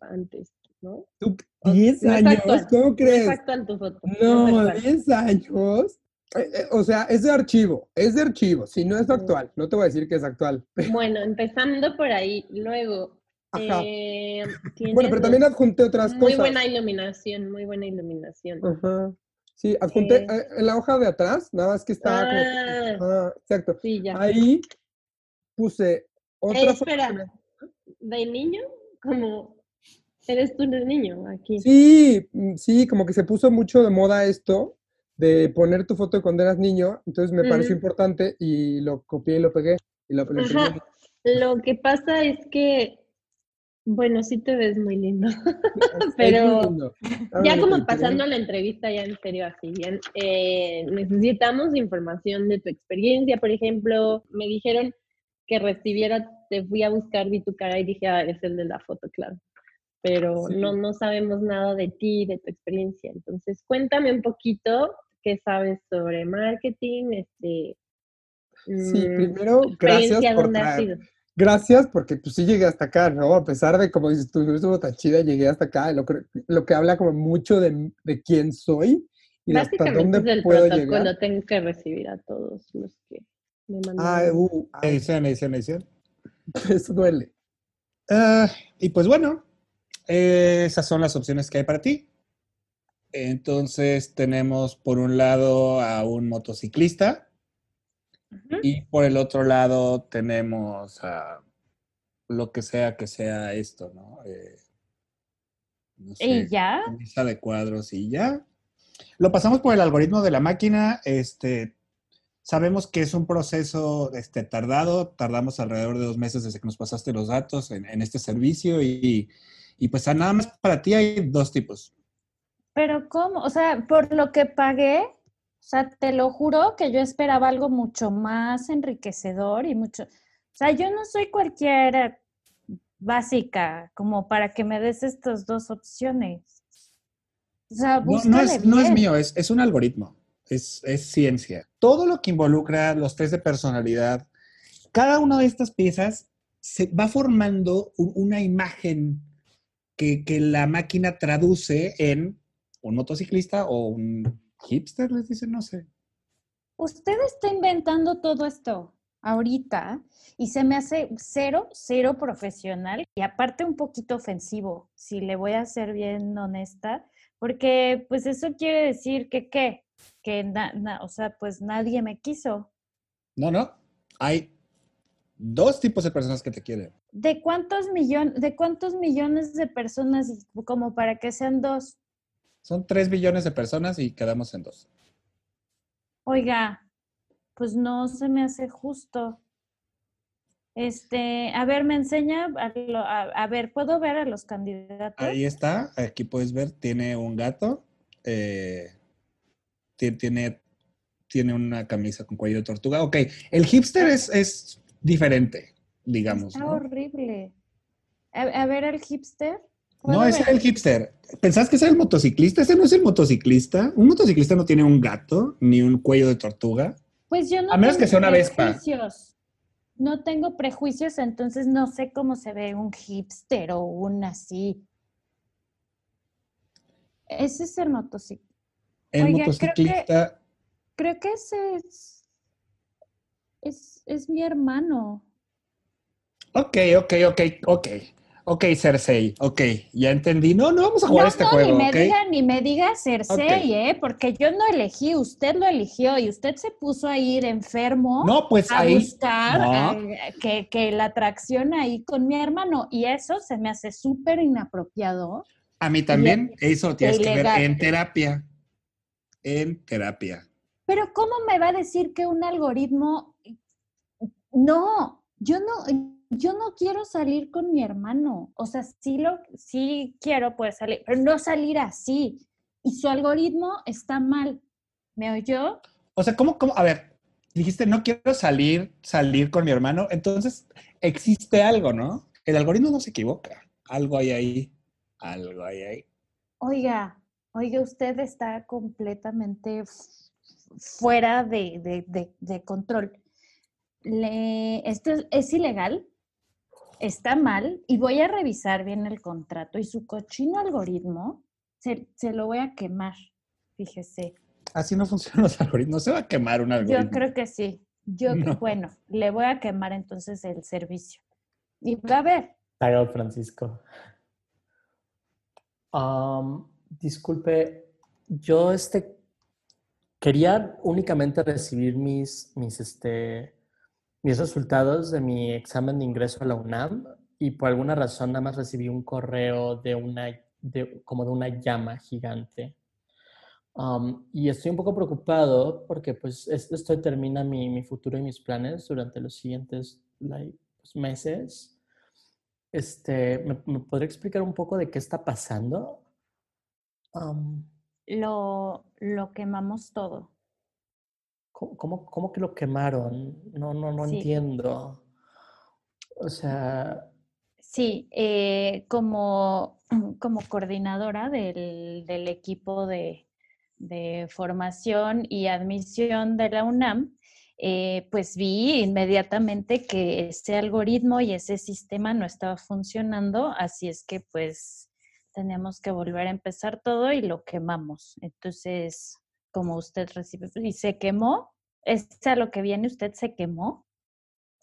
B: antes, ¿no?
F: Tú,
B: O-
F: 10
B: no es
F: años,
B: actual,
F: ¿cómo
B: No es
F: crees?
B: actual tu foto.
F: No,
B: es actual.
F: 10 años. Eh, eh, o sea, es de archivo, es de archivo, si no es
B: Mm.
F: actual, no te voy a decir que es actual.
B: Bueno, empezando por ahí, luego.
F: Ajá.
B: eh,
F: Bueno, pero también adjunté otras
B: Muy
F: cosas.
B: buena iluminación, muy buena iluminación.
F: Ajá. Sí, adjunté
B: Eh.
F: eh, en la hoja de atrás, nada más que estaba como-
B: Ah,
F: Ah, exacto.
B: sí, ya.
F: Ahí puse otra
B: Eh,
F: foto
B: espera,
F: me-
B: ¿de niño? Como, eres tú el niño aquí.
F: Sí, mm, sí, como que se puso mucho de moda esto de poner tu foto de cuando eras niño, entonces me pareció
B: Ujú.
F: importante y lo copié y lo pegué y lo, lo.
B: Ajá. Lo que pasa es que, bueno, sí te ves muy lindo. (laughs) Pero
F: lindo.
B: Ya como pasando a la entrevista, ya en serio, así bien, eh, necesitamos información de tu experiencia, por ejemplo, me dijeron que recibiera, te fui a buscar, vi tu cara y dije, ah, es el de la foto, claro. Pero
F: Sí.
B: no, no sabemos nada de ti, de tu experiencia. Entonces, cuéntame un poquito qué sabes sobre marketing, este...
F: Sí,
B: mm,
F: primero, gracias
B: experiencia,
F: por
B: ¿dónde has
F: traer-? Gracias, porque pues sí llegué hasta acá, ¿no? A pesar de, como dices tú, no estuvo tan chida, llegué hasta acá, lo, que- lo que habla como mucho de, de quién soy y hasta
B: Básicamente
F: dónde
B: es el
F: puedo
B: protocolo,
F: llegar.
B: tengo que recibir a todos los que me mandan.
F: Ah, uh,
E: Edición, edición, edición. (laughs)
F: eso duele.
E: Ah, y pues bueno, eh, esas son las opciones que hay para ti. Entonces tenemos por un lado a un motociclista Y por el otro lado tenemos a lo que sea que sea esto, ¿no? Eh, no sé,
D: ¿Y ya?
E: camisa de cuadros y ya. Lo pasamos por el algoritmo de la máquina. Este, sabemos que es un proceso este, tardado. Tardamos alrededor de dos meses desde que nos pasaste los datos en, en este servicio y, y pues nada más para ti hay dos tipos.
D: Pero ¿cómo? O sea, por lo que pagué, sea, te lo juro que yo esperaba algo mucho más enriquecedor y mucho... O sea, yo no soy cualquier básica como para que me des estas dos opciones. O sea,
E: No, no es, no es
D: bien.
E: mío, es, es un algoritmo, es, es ciencia. Todo lo que involucra los test de personalidad, cada una de estas piezas se va formando u- una imagen que, que la máquina traduce en un motociclista o un hipster, les dicen, no sé.
D: Usted está inventando todo esto ahorita y se me hace cero, cero profesional y aparte un poquito ofensivo, si le voy a ser bien honesta, porque pues eso quiere decir que qué, que na- na- o sea, pues nadie me quiso.
E: No, no, hay dos tipos de personas que te quieren.
D: ¿De cuántos millones, de cuántos millones de personas como para que sean dos?
E: Son tres billones de personas y quedamos en dos.
D: Oiga, pues no se me hace justo. Este, a ver, me enseña, a, lo- a- a ver, ¿puedo ver a los candidatos?
E: Ahí está, aquí puedes ver, tiene un gato, eh, ti- tiene, tiene una camisa con cuello de tortuga. Ok, el hipster es, es diferente, digamos.
D: Está
E: ¿no?
D: horrible. A, a ver el hipster.
E: No,
D: ¿Puedo
E: ese era el hipster. ¿Pensás que ese era el motociclista? Ese no es el motociclista. Un motociclista no tiene un gato ni un cuello de tortuga.
D: Pues yo no
E: a menos que
D: tengo
E: sea una Vespa.
D: prejuicios. No tengo prejuicios, entonces no sé cómo se ve un hipster o un así. Ese es el motociclista.
E: El
D: Oiga, creo que-
E: motociclista.
D: Creo que ese es, es, es mi hermano.
E: Ok, ok, ok, ok. Ok, Cersei, ok, ya entendí. No, no vamos a jugar
D: no,
E: este
D: no,
E: juego,
D: ni me
E: ¿ok?
D: diga, ni me diga Cersei, ¿eh? Porque yo no elegí, usted lo eligió y usted se puso a ir enfermo
E: No, pues
D: a
E: ahí.
D: buscar
E: no.
D: eh, que, que la atracción ahí con mi hermano. Y eso se me hace súper inapropiado.
E: A mí también, eso lo tienes que ver en terapia. En terapia.
D: Pero ¿cómo me va a decir que un algoritmo... No, yo no, yo no quiero salir con mi hermano. O sea, sí, lo, sí quiero poder salir, pero no salir así. Y su algoritmo está mal. ¿Me oyó?
E: O sea, ¿cómo, cómo? A ver, dijiste, no quiero salir, salir con mi hermano. Entonces, existe algo, ¿no? El algoritmo no se equivoca. Algo hay ahí. Algo hay ahí.
D: Oiga, oye, usted está completamente fuera de, de- de- de control. Le- esto es, es ilegal, está mal y voy a revisar bien el contrato y su cochino algoritmo se, se lo voy a quemar, fíjese.
E: Así no funcionan los algoritmos. Se va a quemar un algoritmo.
D: Yo creo que sí. Yo,
E: No.
D: bueno, le voy a quemar entonces el servicio. Y va a ver,
C: Claro, Francisco. Disculpe, yo este quería únicamente recibir mis, mis, este, mis resultados de mi examen de ingreso a la UNAM y por alguna razón nada más recibí un correo de una, de, como de una llama gigante. Am, y estoy un poco preocupado porque pues es- esto determina mi, mi futuro y mis planes durante los siguientes like, pues, meses. Este, ¿me, me podría explicar un poco de qué está pasando? Am,
D: lo, lo quemamos todo.
C: ¿Cómo, cómo- cómo que lo quemaron? No, no, no
D: Sí.
C: entiendo. O sea,
D: Sí, eh, como, (clears throat) como coordinadora del, del equipo de, de formación y admisión de la UNAM, eh, pues vi inmediatamente que ese algoritmo y ese sistema no estaba funcionando, así es que pues teníamos que volver a empezar todo y lo quemamos. Entonces, como usted recibe, y se quemó, ¿es a lo que viene usted se quemó?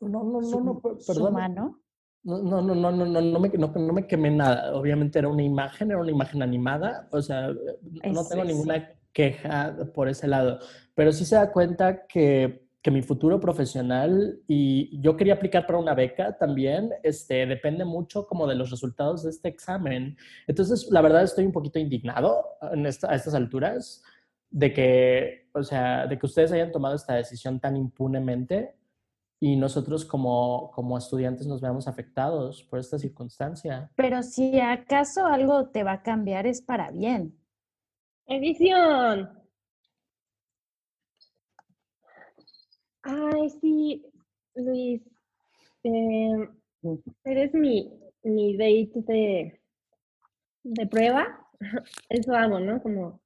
C: no, no, no, no, perdón.
D: mano.
C: No, no, no, no, no, no, no me, no, no me quemé nada. Obviamente era una imagen, era una imagen animada. O sea, no tengo ninguna queja por ese lado. Pero sí se da cuenta que, que mi futuro profesional y yo quería aplicar para una beca también, este, depende mucho como de los resultados de este examen. Entonces, la verdad estoy un poquito indignado en esta- a estas alturas de que, o sea, de que ustedes hayan tomado esta decisión tan impunemente y nosotros como, como estudiantes nos veamos afectados por esta circunstancia.
D: Pero si acaso algo te va a cambiar es para bien.
B: Edición. Ay, sí, Luis. eh, eres mi, mi date de, de prueba. (laughs) Eso hago, ¿no? Como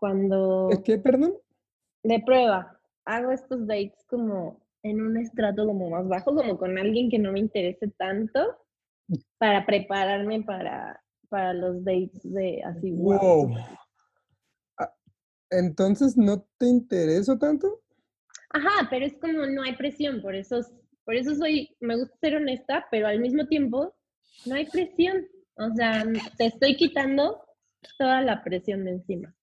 B: cuando...
F: ¿Es que, perdón?
B: De prueba. Hago estos dates como en un estrato como más bajo, como con alguien que no me interese tanto, para prepararme para, para los dates de así, wow.
F: Wow. Ah, Entonces, ¿no te intereso tanto?
B: Ajá, pero es como no hay presión, por eso, por eso soy, me gusta ser honesta, pero al mismo tiempo no hay presión. O sea, te estoy quitando toda la presión de encima.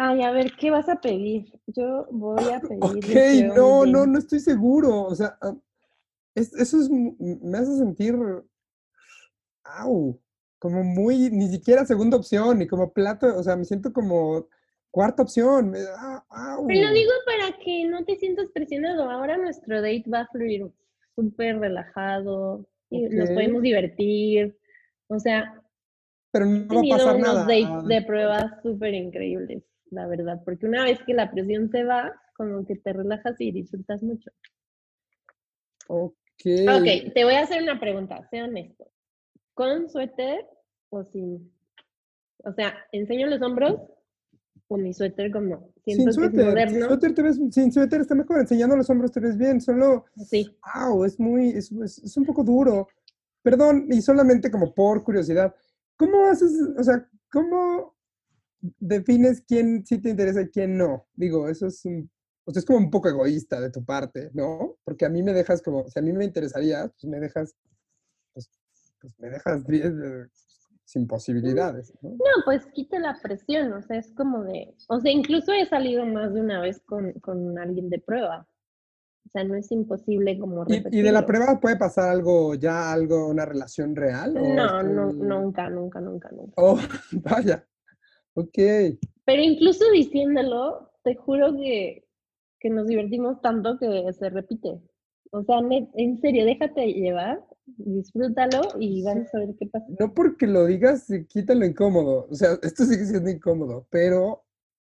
B: Ay, a ver, ¿qué vas a pedir? Yo voy a pedir.
F: Ok, no, no, no estoy seguro. O sea, ah, es- eso es, me hace sentir, au, como muy, ni siquiera segunda opción, ni como plato, o sea, me siento como cuarta opción. au.
B: Pero lo digo para que no te sientas presionado. Ahora nuestro date va a fluir súper relajado y nos podemos divertir. O sea,
F: Pero no va a
B: tenido
F: pasar
B: unos
F: nada.
B: dates de pruebas súper increíbles, la verdad. Porque una vez que la presión se va, como que te relajas y disfrutas mucho.
F: Ok.
B: Ok, te voy a hacer una pregunta, sé honesto. ¿Con suéter o sin? O sea, ¿enseño los hombros o mi suéter como siento
F: Sin
B: que es
F: suéter, sin suéter te ves, sin suéter está mejor, enseñando los hombros te ves bien, solo,
B: Sí.
F: au, es muy, es, es- es un poco duro. Perdón, y solamente como por curiosidad, ¿cómo haces, o sea, cómo defines quién sí te interesa y quién no? Digo, eso es un, o sea, es como un poco egoísta de tu parte, ¿no? Porque a mí me dejas como, si a mí me interesaría, pues me dejas, pues, pues me dejas bien, eh, sin posibilidades, ¿no?
B: No, pues quita la presión, o sea, es como de, o sea, incluso he salido más de una vez con, con alguien de prueba. O sea, no es imposible como
F: ¿Y, y de la prueba puede pasar algo, ya algo, una relación real? o
B: No, no, nunca, nunca, nunca, nunca.
F: Oh, (laughs) vaya. Ok.
B: Pero incluso diciéndolo, te juro que, que nos divertimos tanto que se repite. O sea, en serio, déjate llevar, disfrútalo y vamos a ver qué pasa.
F: No porque lo digas se quita lo incómodo. O sea, esto sigue siendo incómodo, pero,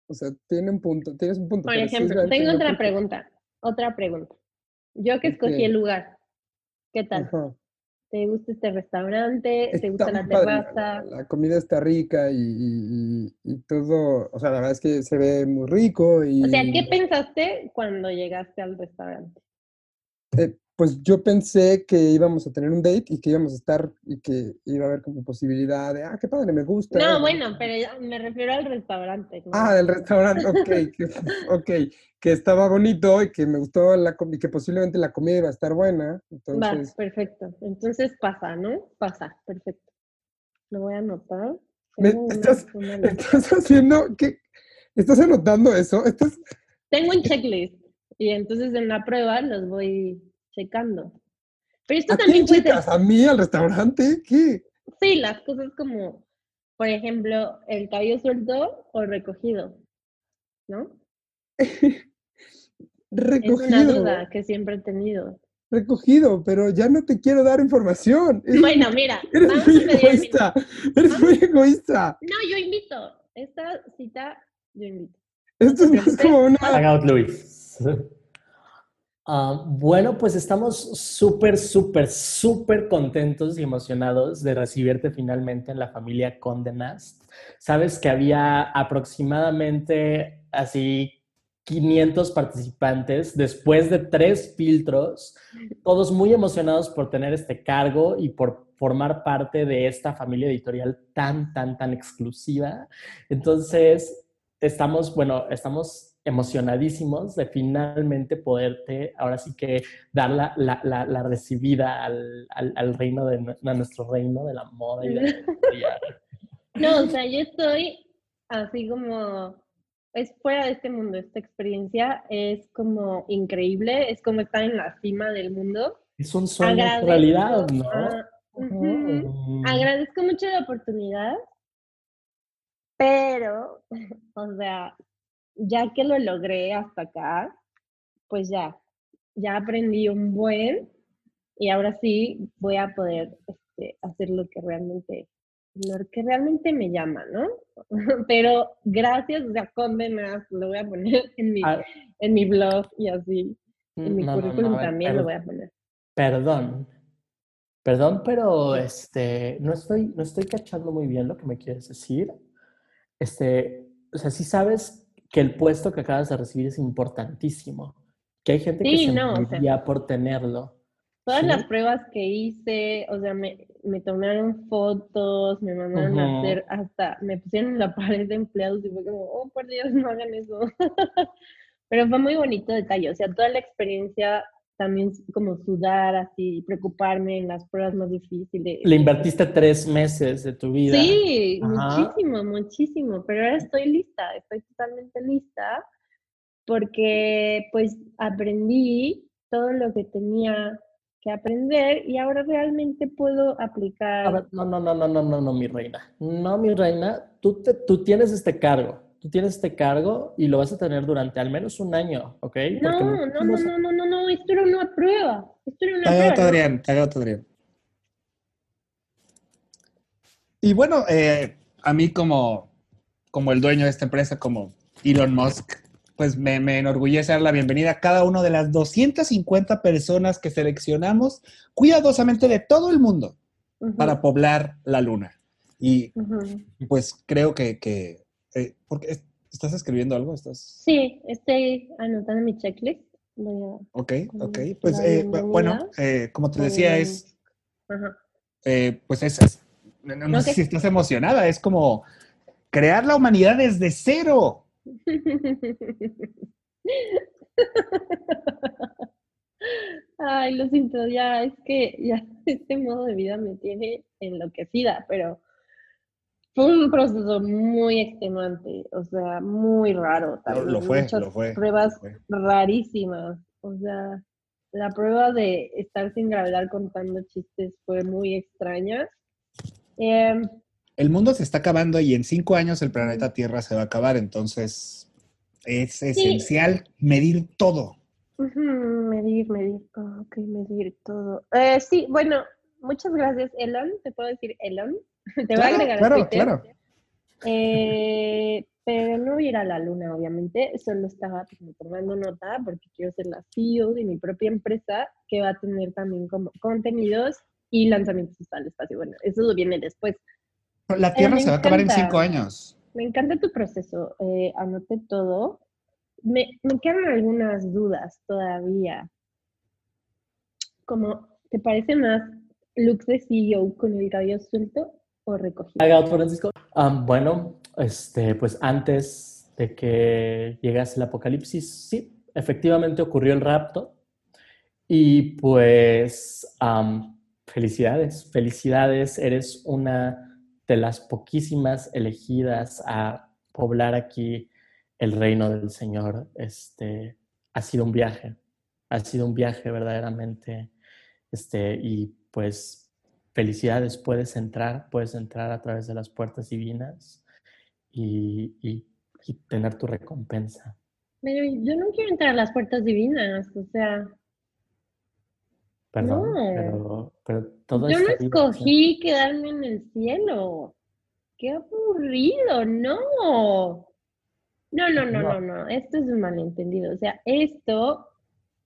F: o sea, tiene un punto, tienes un punto.
B: Por
F: sí
B: ejemplo, tengo otra pregunta, otra pregunta. Yo que escogí el lugar, ¿qué tal?
F: Ajá.
B: ¿Te gusta este restaurante? ¿Te gusta la terraza?
F: La, la comida está rica y, y- y- y todo, o sea, la verdad es que se ve muy rico y...
B: O sea, ¿qué pensaste cuando llegaste al restaurante?
F: Eh, pues yo pensé que íbamos a tener un date y que íbamos a estar y que iba a haber como posibilidad de, ah, qué padre, me gusta.
B: No,
F: ¿no?
B: bueno, pero me refiero al restaurante. ¿no?
F: Ah, del restaurante, ok, que, ok, que estaba bonito y que me gustó la y que posiblemente la comida iba a estar buena,
B: Va, perfecto. Entonces pasa, ¿no? Pasa, perfecto. Lo voy a anotar.
F: Me-
B: una-
F: estás-
B: una.
F: ¿estás haciendo qué? ¿Estás anotando eso? ¿Estás,
B: Tengo un checklist y entonces en la prueba los voy checando. Pero esto
F: ¿A
B: también
F: quién
B: puede?
F: ¿A mí, al restaurante? ¿Qué?
B: Sí, las cosas como, por ejemplo, el cabello suelto o recogido, ¿no? (laughs) Es una
F: Recogido,
B: duda que siempre he tenido.
F: recogido, pero ya no te quiero dar información. (laughs)
B: Bueno, mira, (laughs)
F: Eres
B: vamos
F: muy
B: a
F: egoísta, eres muy egoísta.
B: No, yo invito. Esta cita, yo invito.
F: Esto es más como una...
C: Hang out, Luis. Ah, bueno, pues estamos súper, súper, súper contentos y emocionados de recibirte finalmente en la familia Conde Nast. Sabes que había aproximadamente así 500 participantes después de tres filtros, todos muy emocionados por tener este cargo y por formar parte de esta familia editorial tan, tan, tan exclusiva. Entonces, estamos, bueno, estamos emocionadísimos de finalmente poderte, ahora sí que dar la, la, la, la recibida al, al, al, reino de a nuestro reino de la moda y de la editorial. (laughs)
B: No, o sea, yo estoy así como, es fuera de este mundo, esta experiencia es como increíble, es como estar en la cima del mundo.
C: Es un sueño en realidad, ¿no?
B: A, uh -huh. Agradezco mucho la oportunidad, pero, (laughs) o sea, ya que lo logré hasta acá, pues ya, ya aprendí un buen y ahora sí voy a poder este, hacer lo que realmente, lo que realmente me llama, ¿no? (laughs) Pero gracias, o sea, Condenas, lo voy a poner (laughs) en mi, ah, en mi blog y así, en mi
C: no,
B: currículum
C: no, no,
B: también lo voy a poner.
C: Perdón, perdón, pero este, no estoy, no estoy cachando muy bien lo que me quieres decir. Este, o sea, sí sabes que el puesto que acabas de recibir es importantísimo, que hay gente
B: sí,
C: que se
B: no, o sea,
C: por tenerlo.
B: Todas
C: ¿sí?
B: las pruebas que hice, o sea, me, me tomaron fotos, me mandaron
C: Ujú.
B: a hacer hasta, me pusieron en la (laughs) pared de empleados y fue como, oh, por Dios, no hagan eso. (laughs) Pero fue muy bonito detalle, o sea, toda la experiencia también como sudar así, preocuparme en las pruebas más difíciles.
C: Le invertiste tres meses de tu vida.
B: Sí,
C: Ajá.
B: muchísimo, muchísimo, pero ahora estoy lista, estoy totalmente lista porque pues aprendí todo lo que tenía que aprender y ahora realmente puedo aplicar.
C: A ver, no, no, no, no, no, no, no, mi reina. No, mi reina, tú, te, tú tienes este cargo. Tú tienes este cargo y lo vas a tener durante al menos un año, ¿ok?
B: No, no, no, no, no, no, no, esto era una prueba. Esto era una prueba. ¿no?
E: Adrián, tagado, Adrián. Y bueno, eh, a mí como, como el dueño de esta empresa, como Elon Musk, pues me, me enorgullece dar la bienvenida a cada una de las 250 personas que seleccionamos cuidadosamente de todo el mundo para poblar la luna. Y pues creo que... que eh, porque es- ¿Estás escribiendo algo? ¿Estás...
B: Sí, estoy anotando mi checklist. Voy
E: Ok,
B: Con
E: ok.
B: la
E: Pues eh, bu- bueno, eh, como te decía, es
B: a... Ajá.
E: eh, pues es, es- no, no- no sé
B: Ok.
E: si estás emocionada, es como crear la humanidad desde cero.
B: Ay, lo siento, ya es que ya (laughs) este modo de vida me tiene enloquecida, pero fue un proceso muy extenuante, o sea, muy raro también.
E: lo fue,
B: muchas
E: lo fue.
B: pruebas
E: lo fue.
B: rarísimas, o sea, la prueba de estar sin gravedad contando chistes fue muy extraña. Em,
E: El mundo se está acabando y en cinco años el planeta Tierra se va a acabar, entonces es esencial medir todo.
B: Medir, medir, oh, ok, medir todo. Eh, sí, bueno, muchas gracias, Elon. ¿Te puedo decir Elon? (laughs) Te voy a agregar a
E: claro,
B: Twitter.
E: claro.
B: Eh, pero no a ir a la luna, obviamente. Solo estaba tomando nota porque quiero ser la CEO de mi propia empresa que va a tener también como contenidos y lanzamientos al espacio. Bueno, eso viene después.
E: La Tierra
B: me
E: se va a acabar en cinco años.
B: Me encanta tu proceso, eh, anoté todo. Me, me quedan algunas dudas todavía. Como, ¿te parece más looks de CEO con el cabello suelto o
C: otro, Francisco. Um, bueno, este, pues antes de que llegase el apocalipsis, sí, efectivamente ocurrió el rapto. Y pues, um, felicidades, felicidades, eres una de las poquísimas elegidas a poblar aquí el reino del Señor. Este, ha sido un viaje, ha sido un viaje verdaderamente. Este, y pues felicidades, puedes entrar, puedes entrar a través de las puertas divinas y, y- y tener tu recompensa.
B: Pero yo no quiero entrar a las puertas divinas, o sea,
C: Perdón,
B: No.
C: pero, pero todo
B: yo no
C: esta vida,
B: escogí quedarme en el cielo. Qué aburrido, no. No, no, no, no, no, esto es un malentendido. O sea, esto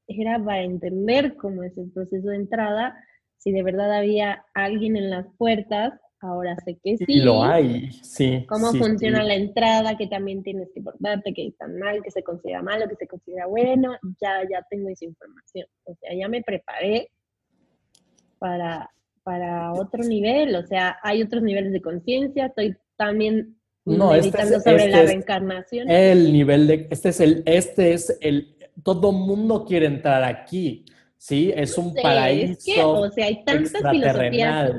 B: era para entender cómo es el proceso de entrada. Si de verdad había alguien en las puertas, ahora sé que sí.
C: Y lo hay, sí.
B: cómo
C: sí,
B: funciona
C: sí.
B: la entrada, que también tienes que portarte, que está mal, que se considera malo, que se considera bueno, ya, ya tengo esa información. O sea, ya me preparé para, para otro nivel, o sea, hay otros niveles de conciencia, estoy también
C: No, este
B: meditando
C: es-
B: sobre
C: este
B: la reencarnación.
C: El nivel de, este es el, este es el, todo mundo quiere entrar aquí, ¿sí? Es un
B: Sí, es
C: paraíso
B: que, o sea, hay tantas filosofías.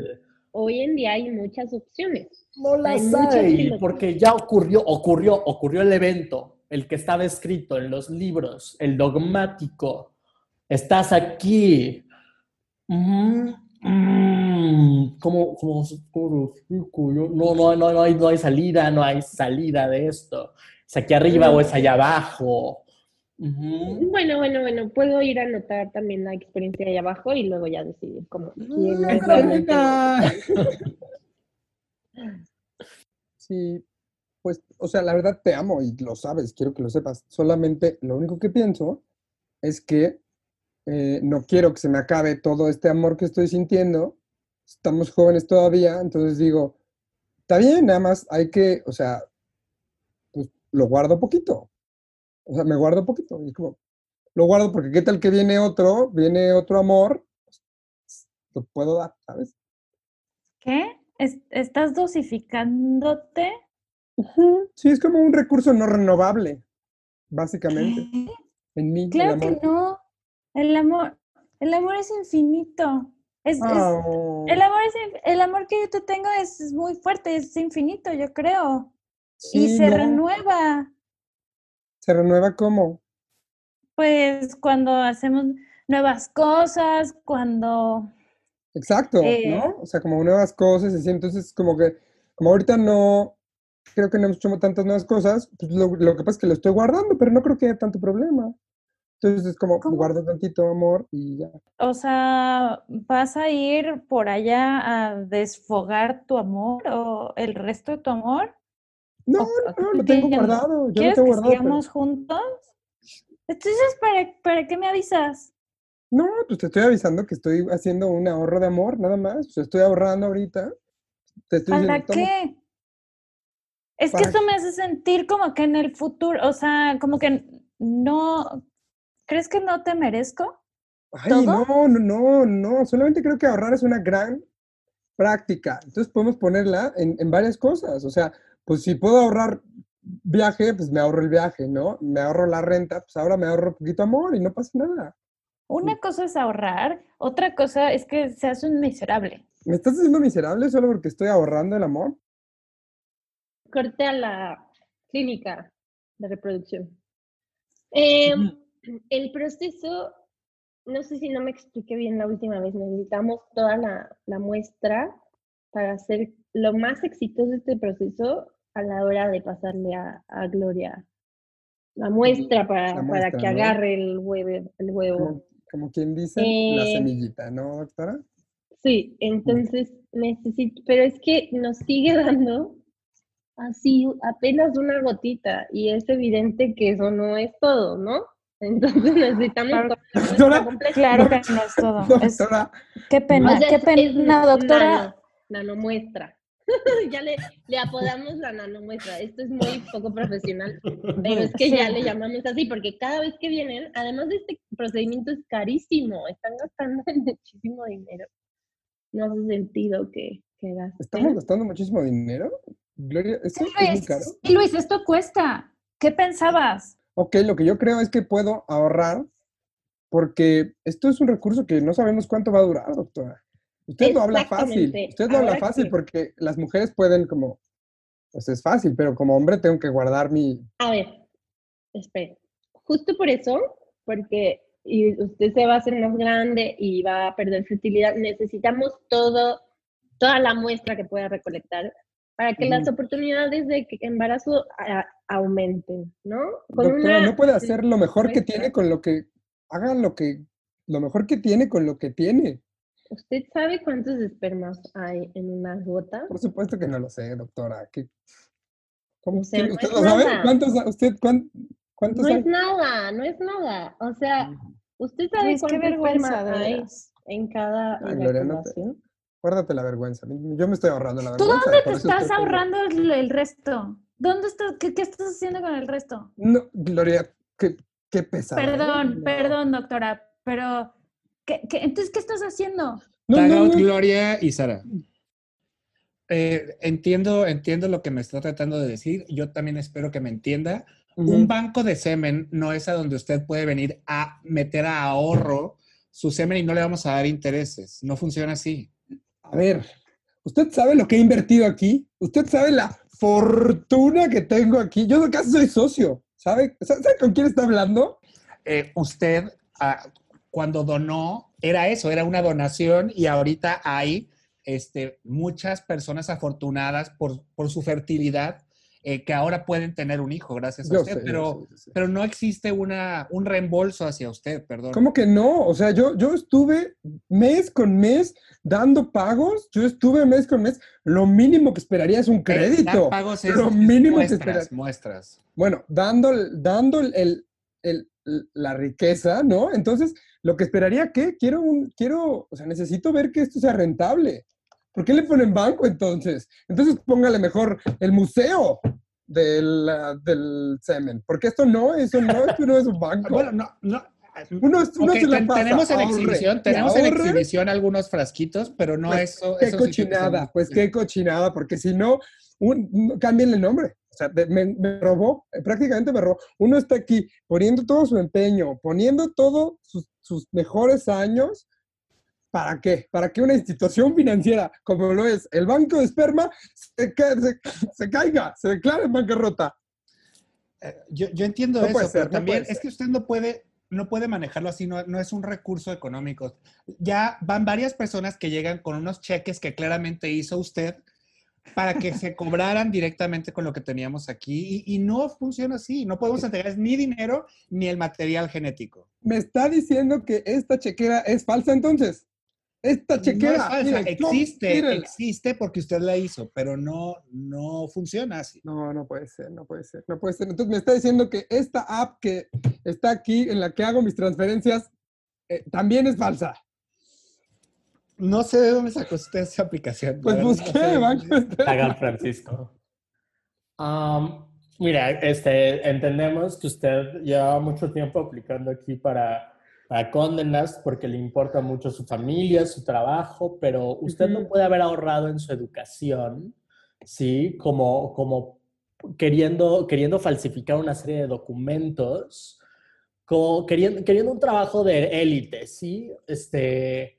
B: Hoy en día hay muchas opciones.
C: No las
B: muchas
C: hay, porque ya ocurrió, ocurrió, ocurrió el evento, el que estaba escrito en los libros, el dogmático. Estás aquí. Mm, mm, ¿Cómo, cómo, cómo- no, no, no, no, hay, no hay salida, no hay salida de esto. ¿Es aquí arriba o es allá abajo?
B: Bueno, bueno, bueno, puedo ir a anotar también la experiencia ahí abajo y luego ya decidir cómo realmente.
F: Sí, pues, o sea, la verdad te amo y lo sabes, quiero que lo sepas. Solamente lo único que pienso es que eh, no quiero que se me acabe todo este amor que estoy sintiendo. Estamos jóvenes todavía, entonces digo, está bien, nada más hay que, o sea, pues lo guardo poquito. O sea, me guardo poquito. Y es como, lo guardo porque qué tal que viene otro, viene otro amor, lo puedo dar, ¿sabes?
D: ¿Qué? ¿Es- ¿Estás dosificándote?
F: Sí, es como un recurso no renovable, básicamente,
D: ¿Qué?
F: en mí, el
D: Claro que no. El amor, el amor es infinito. Es, es-
F: Oh,
D: el amor es, el amor que yo te tengo es, muy fuerte, es infinito, yo creo. y se
F: no,
D: renueva.
F: ¿Se renueva cómo?
D: Pues cuando hacemos nuevas cosas, cuando
F: Exacto,
D: Eh,
F: ¿no? O sea, como nuevas cosas, así, entonces como que, como ahorita no, creo que no hemos hecho tantas nuevas cosas, pues lo, lo que pasa es que lo estoy guardando, pero no creo que haya tanto problema. Entonces es como,
D: ¿Cómo?
F: guardo tantito amor y ya.
D: O sea, ¿vas a ir por allá a desfogar tu amor o el resto de tu amor?
F: No,
D: ¿O-
F: no, no, lo tengo guardado, yo lo
D: ¿Quieres
F: tengo
D: que
F: guardado, pero-
D: sigamos juntos? Entonces, ¿para, ¿para qué me avisas?
F: No, pues te estoy avisando que estoy haciendo un ahorro de amor, nada más. O sea, estoy ahorrando ahorita. Te estoy
D: ¿Para
F: diciendo,
D: qué? Es que
F: ¿Para
D: esto me hace sentir como que en el futuro, o sea, como que no, ¿crees que no te merezco?
F: Ay,
D: ¿Todo?
F: no, no, no, no. Solamente creo que ahorrar es una gran práctica. Entonces podemos ponerla en, en varias cosas. O sea, pues si puedo ahorrar viaje, pues me ahorro el viaje, ¿no? Me ahorro la renta, pues ahora me ahorro poquito amor y no pasa nada.
D: Una cosa es ahorrar, otra cosa es que seas un miserable.
F: ¿Me estás haciendo miserable solo porque estoy ahorrando el amor?
B: Corte a la clínica de reproducción. Em, el proceso, no sé si no me expliqué bien la última vez, necesitamos toda la, la muestra para hacer lo más exitoso de este proceso a la hora de pasarle a, a Gloria la muestra para,
F: La
B: para
F: muestra,
B: que
F: ¿no?
B: agarre el huevo. El huevo.
F: Como, como quien dice, la
B: Eh,
F: semillita, ¿no, doctora?
B: Sí, entonces necesito, pero es que nos sigue (laughs) dando así apenas una gotita y es evidente que eso no es todo, ¿no? Entonces necesitamos
D: Claro.
B: toda la
E: Doctora,
B: muestra.
D: Claro que no es todo. Es-
E: Doctora,
D: qué pena,
B: O sea,
D: qué
B: es-
D: pena,
B: es
D: doctora.
B: nano- nanomuestra. (laughs) ya le, le apodamos la nanomuestra. Esto es muy poco profesional, pero es que ya le llamamos así porque cada vez que vienen, además de este procedimiento es carísimo, están gastando (laughs) muchísimo dinero. No hace sentido que, que gasten.
F: ¿Estamos gastando muchísimo dinero? Gloria, ¿esto es muy
D: Luis,
F: caro?
D: sí, Luis, esto cuesta. ¿Qué pensabas?
F: Ok, lo que yo creo es que puedo ahorrar porque esto es un recurso que no sabemos cuánto va a durar, doctora. Usted lo habla fácil, usted lo habla fácil
B: que-
F: porque las mujeres pueden como, pues es fácil, pero como hombre tengo que guardar mi...
B: A ver, espera. Justo por eso, porque y usted se va a hacer más grande y va a perder fertilidad, necesitamos todo, toda la muestra que pueda recolectar para que las oportunidades de embarazo a- aumenten, ¿no? Con
F: Doctora,
B: una
F: no puede hacer lo mejor que tiene con lo que... Haga lo que... Lo mejor que tiene con lo que tiene.
B: ¿Usted sabe cuántos espermas hay en una gota?
F: Por supuesto que no lo sé, doctora. ¿Qué- ¿Cómo
B: O sea,
F: ¿quién-
B: no
F: ¿Usted
B: es
F: lo sabe? ¿Cuántos, usted, cuán- cuántos
B: No
F: hay?
B: es nada, no es nada. O sea, ¿usted sabe
D: Luis, qué
B: cuánto
D: vergüenza,
B: esperma
D: de
B: hay en cada
F: Ay, Gloria, no te-
B: eyaculación?
F: Guárdate la vergüenza. Yo me estoy ahorrando la
D: ¿Tú
F: vergüenza.
D: dónde
F: por
D: te estás ahorrando el, el resto? ¿Dónde estás? ¿Qué, qué estás haciendo con el resto?
F: No, Gloria, qué, qué pesado. ¿eh?
D: Perdón,
F: No.
D: perdón, doctora, pero ¿qué, qué- entonces qué estás haciendo?
F: No,
E: Tag
F: no,
E: out
F: no.
E: Gloria y Sara. Eh, entiendo, entiendo lo que me está tratando de decir. Yo también espero que me entienda. Un banco de semen no es a donde usted puede venir a meter a ahorro su semen y no le vamos a dar intereses. No funciona así.
F: A ver, ¿usted sabe lo que he invertido aquí? ¿Usted sabe la fortuna que tengo aquí? Yo casi soy socio. ¿Sabe? ¿Sabe sabe con quién está hablando?
E: Eh, usted, ah, cuando donó, era eso, era una donación y ahorita hay este, muchas personas afortunadas por, por su fertilidad eh, que ahora pueden tener un hijo gracias a
F: Yo
E: usted,
F: sé,
E: pero,
F: sé, yo sé.
E: pero no existe una, un reembolso hacia usted, perdón.
F: ¿Cómo que no? O sea, yo, yo estuve mes con mes dando pagos. Yo estuve mes con mes. Lo mínimo que esperaría es un
E: Eh, dar
F: crédito.
E: pagos es-
F: Lo mínimo que
E: muestras,
F: esperas.
E: muestras.
F: Bueno, dando, dando el, el- el- la riqueza, ¿no? Entonces, lo que esperaría que quiero un, quiero, o sea, necesito ver que esto sea rentable. ¿Por qué le ponen banco entonces? Entonces póngale mejor el museo del, ah, del semen. Porque esto no, eso no, esto no es un (laughs) banco.
E: Bueno, no, no.
F: Uno, uno
E: Ok,
F: se la pasa,
E: tenemos en
F: ahorre,
E: exhibición, tenemos en exhibición algunos frasquitos, pero no
F: Pues,
E: eso.
F: Qué
E: eso sí
F: cochinada,
E: tenemos.
F: pues qué cochinada, porque si no, un, cámbienle el nombre. O sea, me, me robó, eh, prácticamente me robó. Uno está aquí poniendo todo su empeño, poniendo todos sus, sus mejores años. ¿Para qué? Para que una institución financiera como lo es el Banco de Esperma se, ca- se- se caiga, se declare en bancarrota.
E: Eh, Yo, yo entiendo
F: No
E: eso, pero
F: no
E: también es que usted no puede, no puede manejarlo así, no, no es un recurso económico. Ya van varias personas que llegan con unos cheques que claramente hizo usted para que se cobraran directamente con lo que teníamos aquí y, y no funciona así. No podemos entregar ni dinero ni el material genético.
F: ¿Me está diciendo que esta chequera es falsa entonces? Esta
E: No es
F: chequera.
E: falsa,
F: mire, no,
E: existe,
F: mírela.
E: existe porque usted la hizo, pero no, no funciona así.
F: No, no puede ser, no puede ser, no puede ser. Entonces me está diciendo que esta app que está aquí en la que hago mis transferencias eh, también es falsa.
E: No sé de dónde sacó usted esa aplicación.
F: Pues
E: verdad, no
F: busqué,
E: sé.
F: Banco Esperma.
C: Hagan Francisco. Mira, este, entendemos que usted lleva mucho tiempo aplicando aquí para, para Condenas porque le importa mucho su familia, su trabajo, pero usted no puede haber ahorrado en su educación, ¿sí? Como, como queriendo, queriendo falsificar una serie de documentos, como queriendo, queriendo un trabajo de élite, ¿sí? Este,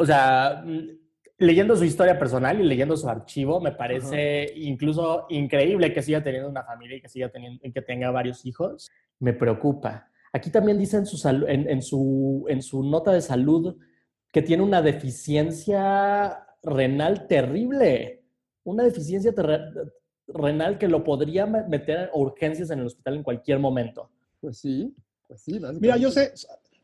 C: o sea, mm, leyendo su historia personal y leyendo su archivo, me parece incluso increíble que siga teniendo una familia y que siga teniendo, que tenga varios hijos. Me preocupa. Aquí también dice en su, en, en su, en su nota de salud que tiene una deficiencia renal terrible. Una deficiencia renal que lo podría me- meter a urgencias en el hospital en cualquier momento.
F: Pues sí, pues sí.
E: Mira, yo sé,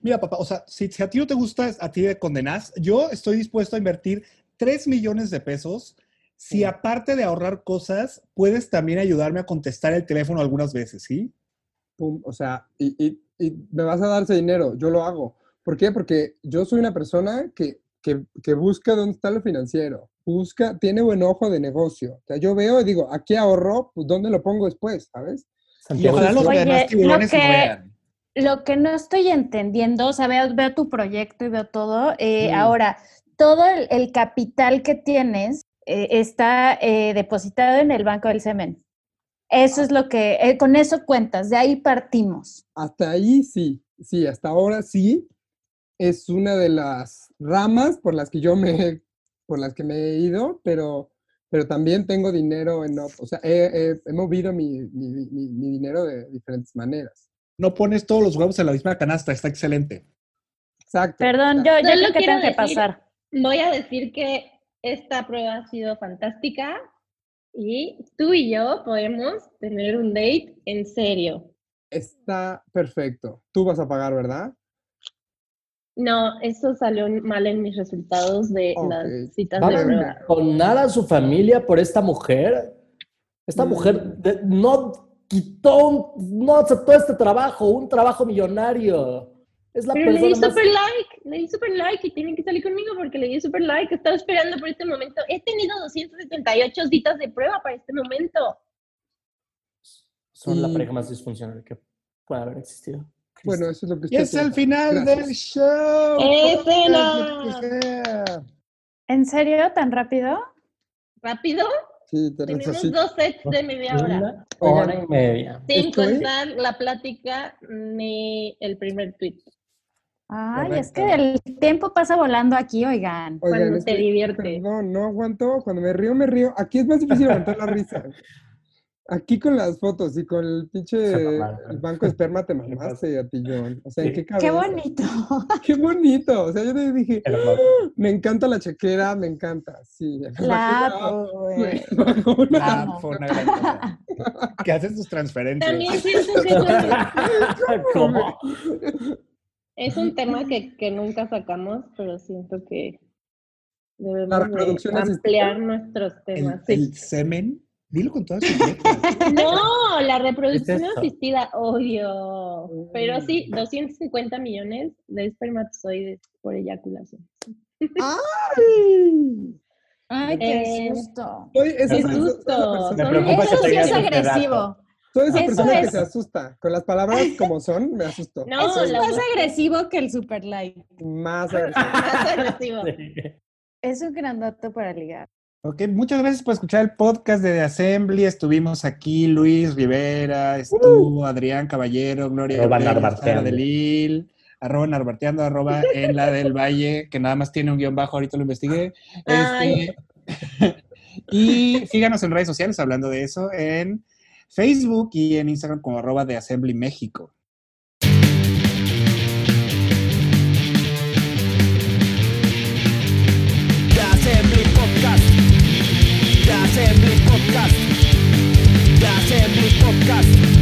E: mira, papá, o sea, si, si a ti no te gusta, a ti de condenas, yo estoy dispuesto a invertir 3 millones de pesos si aparte de ahorrar cosas, puedes también ayudarme a contestar el teléfono algunas veces, ¿sí?
F: Pum, o sea, y, y y me vas a dar ese dinero, yo lo hago. ¿Por qué? Porque yo soy una persona que, que, que busca dónde está lo financiero, busca, tiene buen ojo de negocio. O sea, yo veo y digo, aquí ahorro, pues ¿dónde lo pongo después? ¿Sabes?
E: Y ojalá los
D: Oye,
E: demás tiburones
D: lo
E: vean.
D: Lo que no estoy entendiendo, o sea, veo, veo tu proyecto y veo todo. eh,
F: Mm.
D: Ahora, todo el, el capital que tienes eh, está eh, depositado en el Banco del Semen. Eso es lo que, con eso cuentas, de ahí partimos.
F: Hasta ahí sí, sí, hasta ahora sí. Es una de las ramas por las que yo me, he- por las que me he ido, pero, pero también tengo dinero en, o sea, he, he- he movido mi, mi- mi- mi dinero de diferentes maneras.
E: No pones todos los huevos en la misma canasta, está excelente.
F: Exacto.
D: Perdón, yo, yo creo que tengo que pasar.
B: Voy a decir que esta prueba ha sido fantástica y tú y yo podemos tener un date en serio.
F: Está perfecto. Tú vas a pagar, ¿verdad?
B: No, eso salió mal en mis resultados de
F: Ok.
B: las citas
C: ¿Va
B: de prueba.
C: abandonar a su familia por esta mujer? Esta
F: Mm.
C: mujer de- no quitó, un- no aceptó este trabajo, un trabajo millonario. Es la
B: Pero le di
C: persona más...
B: super like, le di super like y tienen que salir conmigo porque le di super like. Estaba esperando por este momento. He tenido 278 citas de prueba para este momento.
C: Son la
F: Y-
C: pareja más disfuncional que puede haber existido.
F: Bueno, eso es lo que
E: Y
F: estoy
E: es el final
F: Gracias.
E: del show.
B: ¡Escena!
D: ¿En serio? ¿Tan rápido?
B: ¿Rápido?
F: Sí, te
B: Tenemos
F: necesito.
B: dos sets de media hora.
C: Una hora y media.
B: Sin
F: Estoy-
B: contar la plática ni el primer tweet.
D: Ay, es que el tiempo pasa volando aquí, oigan.
F: Oigan,
B: Cuando te
F: que-
B: divierte.
F: Perdón, no aguanto. Cuando me río, me río. Aquí es más difícil aguantar la risa. (laughs) Aquí con las fotos y con el pinche el banco de esperma te (laughs)
C: ¿Qué
F: mamaste a ti, John. O sea, ¿en
C: Sí.
F: qué
D: Qué
F: cabeza?
D: bonito. (laughs)
F: Qué bonito. O sea, yo te dije,
C: Hermoso.
F: me encanta la chequera, me encanta. Sí.
D: La güey.
F: una-
E: Ah,
D: Amo.
E: fue una gran cosa. Que haces tus transferencias.
B: También siento que es un, (laughs)
C: ¿Cómo?
B: es un tema que, que nunca sacamos, pero siento que
F: La
B: debemos de ampliar nuestros
E: El,
B: temas.
E: el semen, dilo con todas sus letras.
B: No, la reproducción asistida, obvio. Pero
F: Mm.
B: sí, 250 millones de espermatozoides por eyaculación.
F: ¡Ay!
D: Ay, qué
B: Eh,
D: susto.
F: Soy esa,
C: Qué
B: susto.
F: esa persona-
D: Eso
C: que
D: sí es agresivo.
F: soy esa
D: Eso
F: persona que se asusta. Con las palabras como son, me asusto.
B: No,
D: Eso es más agresivo que el super like.
F: Más agresivo.
B: más agresivo. (laughs)
C: Sí.
D: Es un gran dato para ligar.
E: Ok, muchas gracias por escuchar el podcast de The Assembly. Estuvimos aquí Luis Rivera, estuvo Adrián Caballero, Gloria
C: Arroba.
E: Sara Delil, arroba Narvarteando, arroba en la del Valle, que nada más tiene un guion bajo, ahorita lo investigué. Este, (laughs) y síganos en redes sociales hablando de eso, en Facebook y en Instagram como arroba de Assembly México.
A: Podcast.